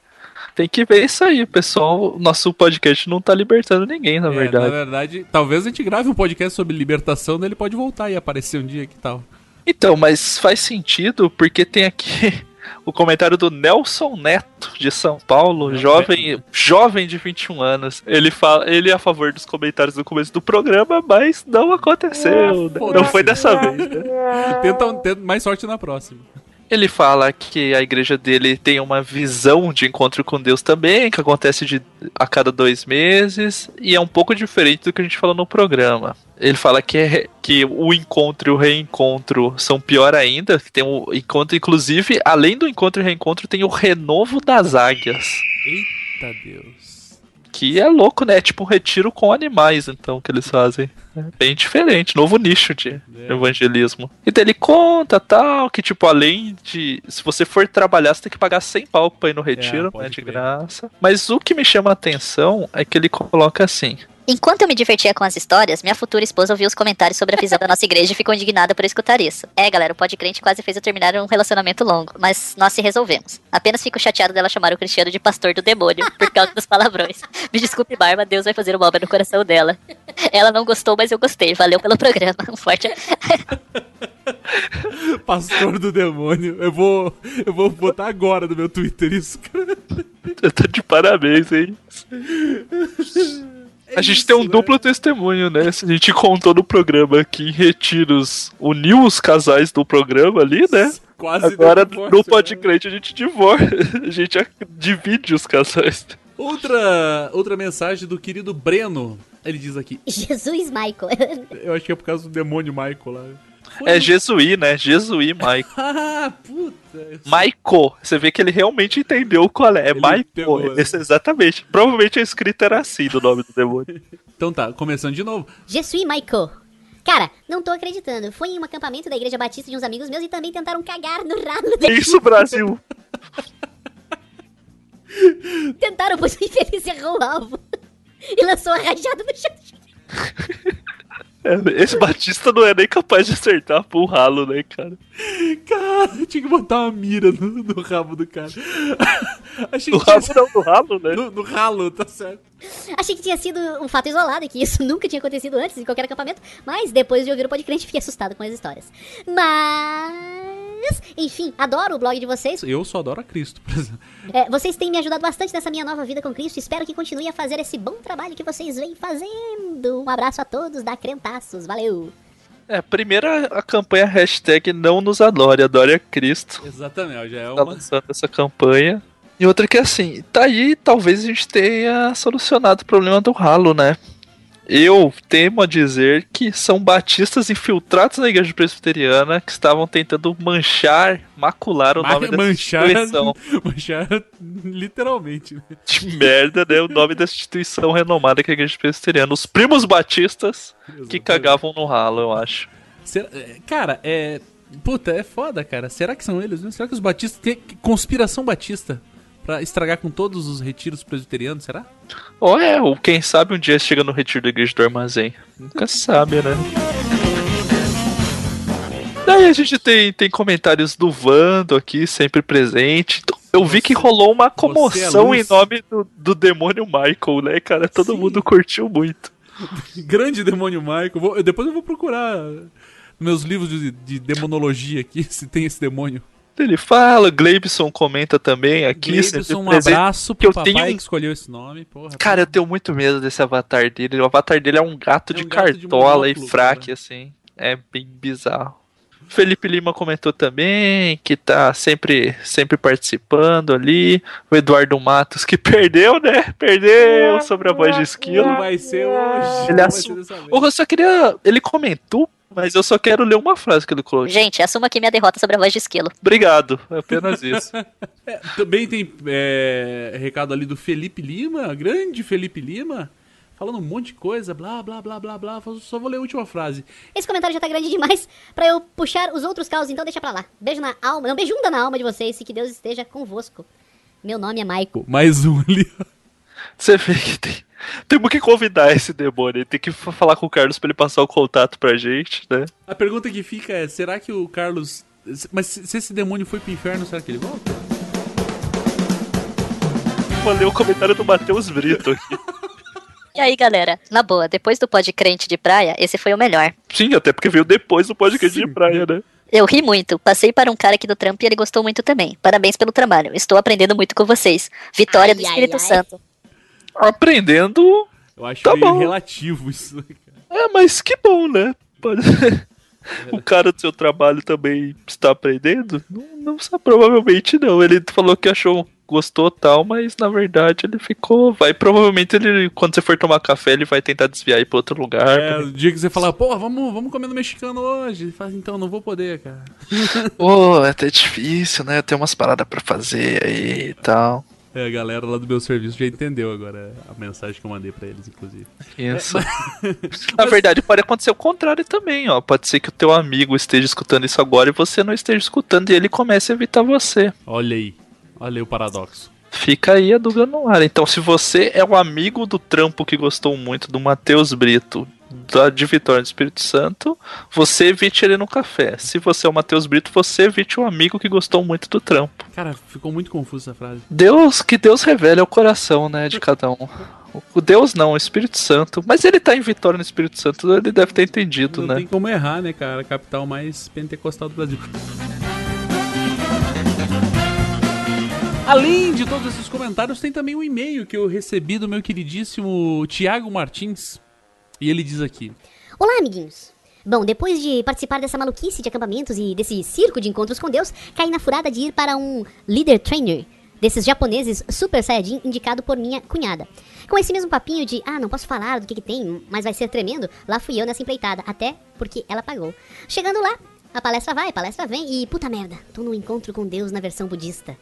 Tem que ver isso aí, pessoal. Nosso podcast não tá libertando ninguém, na É, verdade. Na verdade, talvez a gente grave um podcast sobre libertação, daí ele pode voltar e aparecer um dia que tal. Então, mas faz sentido porque tem aqui o comentário do Nelson Neto, de São Paulo, jovem, jovem de 21 anos. Ele fala, ele é a favor dos comentários do começo do programa, mas não aconteceu. né? não foi dessa vez. né? Tenta, tenta mais sorte na próxima. Ele fala que a igreja dele tem uma visão de encontro com Deus também, que acontece de, a cada dois meses, e é um pouco diferente do que a gente falou no programa. Ele fala que, é, que o encontro e o reencontro são pior ainda, que tem o encontro, inclusive, além do encontro e reencontro, tem o renovo das águias. Eita Deus. Que é louco, né? É tipo um retiro com animais, então, que eles fazem. É bem diferente, novo nicho de evangelismo. E daí ele conta tal, que tipo, além de. Se você for trabalhar, você tem que pagar 100 pau pra ir no retiro, pode né? De crer. graça. Mas o que me chama a atenção é que ele coloca assim. Enquanto eu me divertia com as histórias, minha futura esposa ouviu os comentários sobre a visão da nossa igreja e ficou indignada por escutar isso. É, galera, o Pode Crente quase fez eu terminar um relacionamento longo, mas nós se resolvemos. Apenas fico chateado dela chamar o Cristiano de pastor do demônio, por causa dos palavrões. Me desculpe, Barba, Deus vai fazer uma obra no coração dela. Ela não gostou, mas eu gostei. Valeu pelo programa. Um forte Pastor do demônio. Eu vou, eu vou botar agora no meu Twitter isso, cara. Eu tô de parabéns, hein? A gente tem um duplo testemunho, né? A gente contou no programa que em retiros uniu os casais do programa ali, né? Quase Agora no Pode Crente a gente divorcia. A gente divide os casais. Outra, outra mensagem do querido Breno. Ele diz aqui. Jesus, Michael. Eu acho que é por causa do demônio Michael lá. É Jesuí, né? Jesuí, Maico. Ah, puta. Maico. Você vê que ele realmente entendeu qual é. É Maico. né? Exatamente. Provavelmente a escrita era assim do nome do demônio. Então tá, começando de novo. Je suis Michael. Cara, não tô acreditando. Foi em um acampamento da Igreja Batista de uns amigos meus e também tentaram cagar no ralo É dele. isso, Brasil. Tentaram, pois o infeliz errou o alvo. E lançou a rajada no chão. É, Esse Batista não é nem capaz de acertar pro ralo, né, cara? Cara, tinha que botar uma mira no, no rabo do cara. Achei No que tinha rabo não, no ralo, né? No, no ralo, tá certo. Achei que tinha sido um fato isolado e que isso nunca tinha acontecido antes em qualquer acampamento, mas depois de ouvir o podcast fiquei assustado com as histórias. Mas, enfim, adoro o blog de vocês. Eu só adoro a Cristo, por exemplo. É, vocês têm me ajudado bastante nessa minha nova vida com Cristo. Espero que continue a fazer esse bom trabalho que vocês vêm fazendo. Um abraço a todos da Crentaços. Valeu! É, primeira a campanha hashtag não nos adore, adore a Cristo. Exatamente, já é Tá uma. lançando essa campanha. E outra que assim, tá aí, talvez a gente tenha solucionado o problema do ralo, né? Eu temo a dizer que são batistas infiltrados na igreja presbiteriana que estavam tentando manchar, macular o nome dessa manchar, instituição. manchar literalmente. né? De merda, né? O nome dessa instituição renomada que é a igreja presbiteriana. Os primos batistas que cagavam no ralo, eu acho. Será- é, cara, é. Puta, é foda, cara. Será que são eles? Será que os batistas. Tem conspiração batista pra estragar com todos os retiros presbiterianos? Será? Ou é, ou quem sabe um dia chega no retiro da igreja do armazém. Nunca sabe, né? Daí a gente tem, tem comentários do Vando aqui, sempre presente. Então, Eu vi que rolou uma comoção em luz. nome do, do demônio Michael, né, cara? Todo mundo curtiu muito. Grande demônio Michael. Vou- depois eu vou procurar meus livros de, de demonologia aqui, se tem esse demônio. Ele fala, Gleibson comenta também aqui. Gleibson, um abraço que eu pro tenho que escolheu esse nome. Porra, Cara, eu tenho muito medo desse avatar dele. O avatar dele é um gato de um gato de cartola e monóculo, fraque, assim. É bem bizarro. Felipe Lima comentou também que tá sempre, sempre participando ali. O Eduardo Matos que perdeu, né? Perdeu sobre a voz de esquilo. Não vai ser hoje. Ele assu- Eu só queria. Ele comentou, mas eu só quero ler uma frase que ele colocou. Gente, assuma aqui minha derrota sobre a voz de esquilo. Obrigado. É apenas isso. É, também tem é, recado ali do Felipe Lima, grande Felipe Lima, falando um monte de coisa, blá, blá, blá, blá, blá. Só vou ler a última frase. Esse comentário já tá grande demais pra eu puxar os outros caos, então deixa pra lá. Beijo na alma, não, beijunda na alma de vocês e que Deus esteja convosco. Meu nome é Maico. Mais um ali. Você vê que tem. Temos que convidar esse demônio. Tem que fa- falar com o Carlos pra ele passar o contato pra gente, né? A pergunta que fica é: será que o Carlos. Mas se se esse demônio foi pro inferno, será que ele volta? Vou ler o comentário do Matheus Brito aqui. E aí, galera? Na boa, depois do pod crente de praia, esse foi o melhor. Sim, até porque veio depois do podcast de praia, né? Eu ri muito. Passei para um cara aqui do trampo e ele gostou muito também. Parabéns pelo trabalho. Estou aprendendo muito com vocês. Vitória do Ai, ai, Espírito ai. Santo. Aprendendo. Eu acho Tá meio bom. relativo isso. né, cara? É, mas que bom, né? Pode- o cara do seu trabalho também está aprendendo? Não, não sabe, provavelmente não. Ele falou que achou, gostou tal, mas na verdade ele ficou. Vai, provavelmente ele, quando você for tomar café, ele vai tentar desviar e ir pra outro lugar. É, o dia que você fala, pô, vamos, vamos comer no mexicano hoje. Ele fala, então, não vou poder, cara. Pô, é até difícil, né? Tem umas paradas pra fazer aí e tal. É, a galera lá do meu serviço já entendeu agora a mensagem que eu mandei pra eles, inclusive. Isso. Na verdade, pode acontecer o contrário também, ó. Pode ser que o teu amigo esteja escutando isso agora e você não esteja escutando e ele comece a evitar você. Olha aí. Olha o paradoxo. Fica aí a dúvida no ar. Então, se você é o amigo do trampo que gostou muito do Matheus Brito, da, de Vitória do Espírito Santo, você evite ele no café. Se você é o Matheus Brito, você evite o amigo que gostou muito do trampo. Cara, ficou muito confusa essa frase. Deus, que Deus revele ao coração, né, de cada um. O Deus não, o Espírito Santo. Mas ele tá em Vitória no Espírito Santo, ele deve ter entendido, Não né? tem como errar, né, cara? A capital mais pentecostal do Brasil. Além de todos esses comentários, tem também um e-mail que eu recebi do meu queridíssimo Tiago Martins. E ele diz aqui: Olá, amiguinhos. Bom, depois de participar dessa maluquice de acampamentos e desse circo de encontros com Deus, caí na furada de ir para um leader trainer desses japoneses Super Saiyajin indicado por minha cunhada. Com esse mesmo papinho de, ah, não posso falar do que, que tem, mas vai ser tremendo, lá fui eu nessa empreitada, até porque ela pagou. Chegando lá, a palestra vai, a palestra vem e, puta merda, tô num encontro com Deus na versão budista.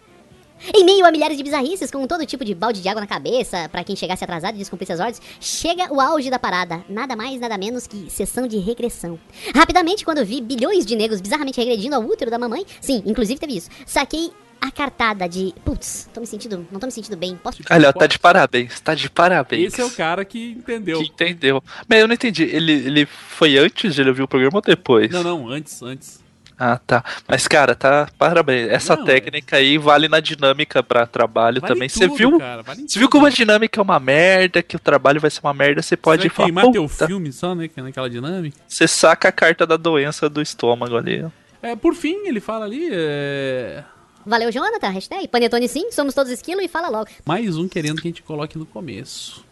Em meio a milhares de bizarrices, com todo tipo de balde de água na cabeça, pra quem chegasse atrasado e descumprisse as ordens, chega o auge da parada. Nada mais, nada menos que sessão de regressão. Rapidamente, quando vi bilhões de negros bizarramente regredindo ao útero da mamãe, sim, inclusive teve isso, saquei a cartada de, putz, tô me sentindo, não tô me sentindo bem, posso... Olha, tá de parabéns, tá de parabéns. Esse é o cara que entendeu. Que entendeu. Mas eu não entendi, ele, ele foi antes de ele ouvir o programa ou depois? Não, não, antes, antes. Ah, tá. Mas, cara, tá. Parabéns. Essa Não, técnica aí vale na dinâmica pra trabalho Vale também. Você tudo, viu? cara, vale Você viu como a dinâmica é uma merda, que o trabalho vai ser uma merda, você pode Você vai falar. queimar teu filme só, né? que é Naquela dinâmica. Você saca a carta da doença do estômago ali. É, por fim, ele fala ali, é... Valeu, Jonathan, hashtag, panetone sim, somos todos esquilo e fala logo. Mais um querendo que a gente coloque no começo.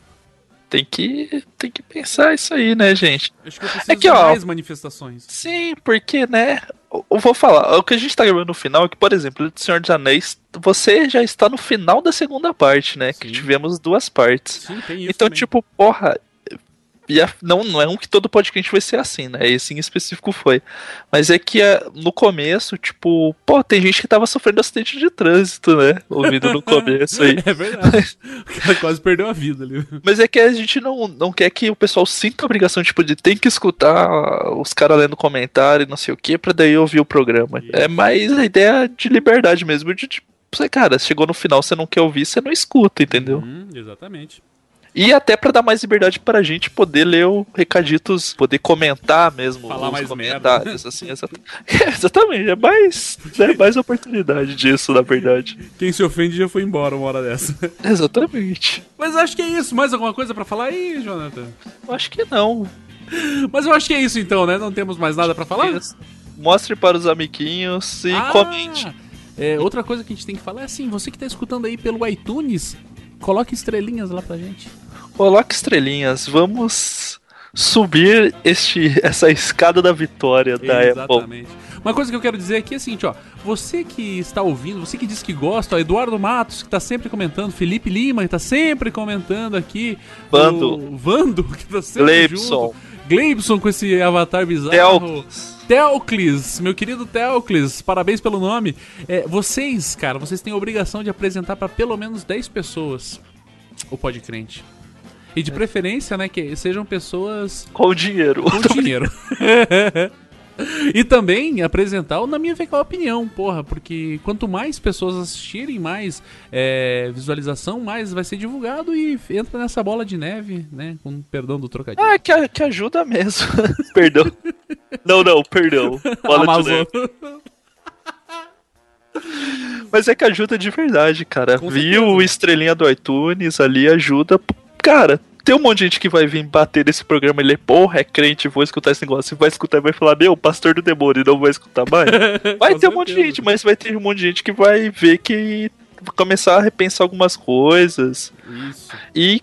Tem que, tem que pensar isso aí, né, gente? Acho que eu preciso É que, ó, mais manifestações. Sim, porque, né? Eu vou falar, o que a gente tá gravando no final é que, por exemplo, do Senhor dos Anéis, você já está no final da segunda parte, né? Que tivemos duas partes. Sim, tem isso então, também. tipo, porra. E a- não, não é um que todo podcast vai ser assim, né? Esse em específico foi. Mas é que é, no começo, tipo, pô, tem gente que tava sofrendo acidente de trânsito, né? Ouvindo no começo aí. É verdade. o cara quase perdeu a vida ali. Mas é que a gente não, não quer que o pessoal sinta a obrigação, tipo, de tem que escutar os caras lendo comentário e não sei o que, pra daí ouvir o programa. É mais a ideia de liberdade mesmo, de tipo, você, cara, chegou no final, você não quer ouvir, você não escuta, entendeu? Hum, exatamente. E até pra dar mais liberdade pra gente poder ler o recaditos, poder comentar mesmo Falar mais comentários, assim, exata- É, exatamente, é mais, é mais oportunidade disso, na verdade. Quem se ofende já foi embora uma hora dessa. Exatamente. Mas acho que é isso. Mais alguma coisa pra falar aí, Jonathan? Eu acho que não. Mas eu acho que é isso então, né? Não temos mais nada pra falar? Mostre para os amiguinhos e Ah, comente. É, outra coisa que a gente tem que falar é assim, você que tá escutando aí pelo iTunes, coloque estrelinhas lá pra gente. Coloque estrelinhas, vamos subir este, essa escada da vitória da Apple. Exatamente. Uma coisa que eu quero dizer aqui é a seguinte, ó. Você que está ouvindo, você que diz que gosta, ó, Eduardo Matos, que tá sempre comentando, Felipe Lima, que tá sempre comentando aqui. Vando. Vando, que tá sempre Gleibson. junto. Gleibson com esse avatar bizarro. Teocles. Teocles, meu querido Teocles, parabéns pelo nome. É, vocês, cara, vocês têm a obrigação de apresentar para pelo menos 10 pessoas o Pode Crente. E de preferência, né, que sejam pessoas Com dinheiro. com dinheiro. e também apresentar, o na minha opinião, porra, porque quanto mais pessoas assistirem, mais é, visualização, mais vai ser divulgado e entra nessa bola de neve, né, com perdão do trocadilho. Ah, que, que ajuda mesmo. perdão. Não, não, perdão. Bola de Amazon. neve. Mas é que ajuda de verdade, cara. Viu o estrelinha do iTunes ali, ajuda. Cara, tem um monte de gente que vai vir bater nesse programa. Ele é, porra, é crente, vou escutar esse negócio. Você vai escutar e vai falar, meu, pastor do demônio, não vai escutar mais. Vai ter um monte de gente, mas vai ter um monte de gente que vai ver que. começar a repensar algumas coisas. Isso. E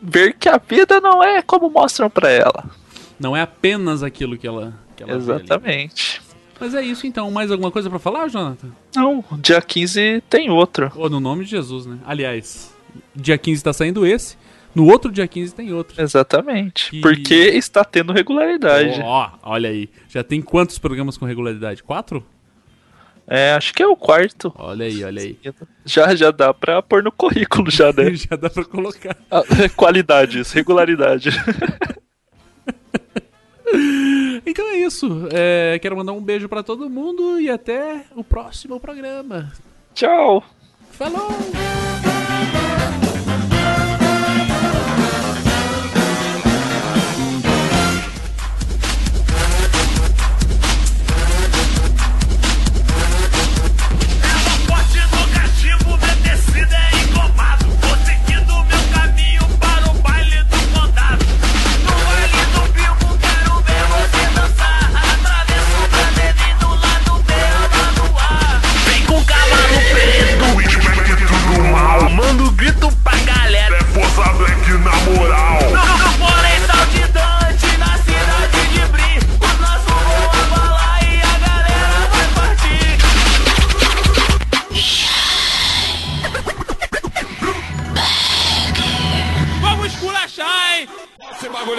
ver que a vida não é como mostram pra ela. Não é apenas aquilo que ela, que ela. Exatamente. Mas é isso então. Mais alguma coisa pra falar, Jonathan? Não, dia 15 tem outro. Ou no nome de Jesus, né? Aliás, dia 15 tá saindo esse. No outro dia 15 tem outro. Exatamente. E- Porque está tendo regularidade. Ó, olha aí. Já tem quantos programas com regularidade? Quatro? É, acho que é o quarto. Olha aí, olha aí. Já, já dá pra pôr no currículo, já, né? Já dá pra colocar. Ah, Qualidades, regularidade. Então é isso. É, quero mandar um beijo pra todo mundo e até o próximo programa. Tchau. Falou!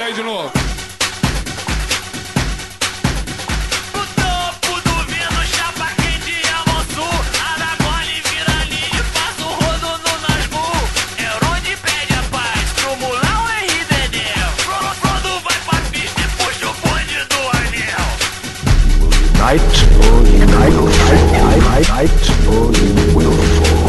Aí de novo. O topo do vino, chapa quente, Amonsu. Aragorn vira ninja, passa o rodo no Nazgûl. Elrond pede a paz pro Mulan, o Henry Dedel. Fro- Frodo vai pra pista e puxa o bonde do anel. Night, night, night, night, will fall. Joga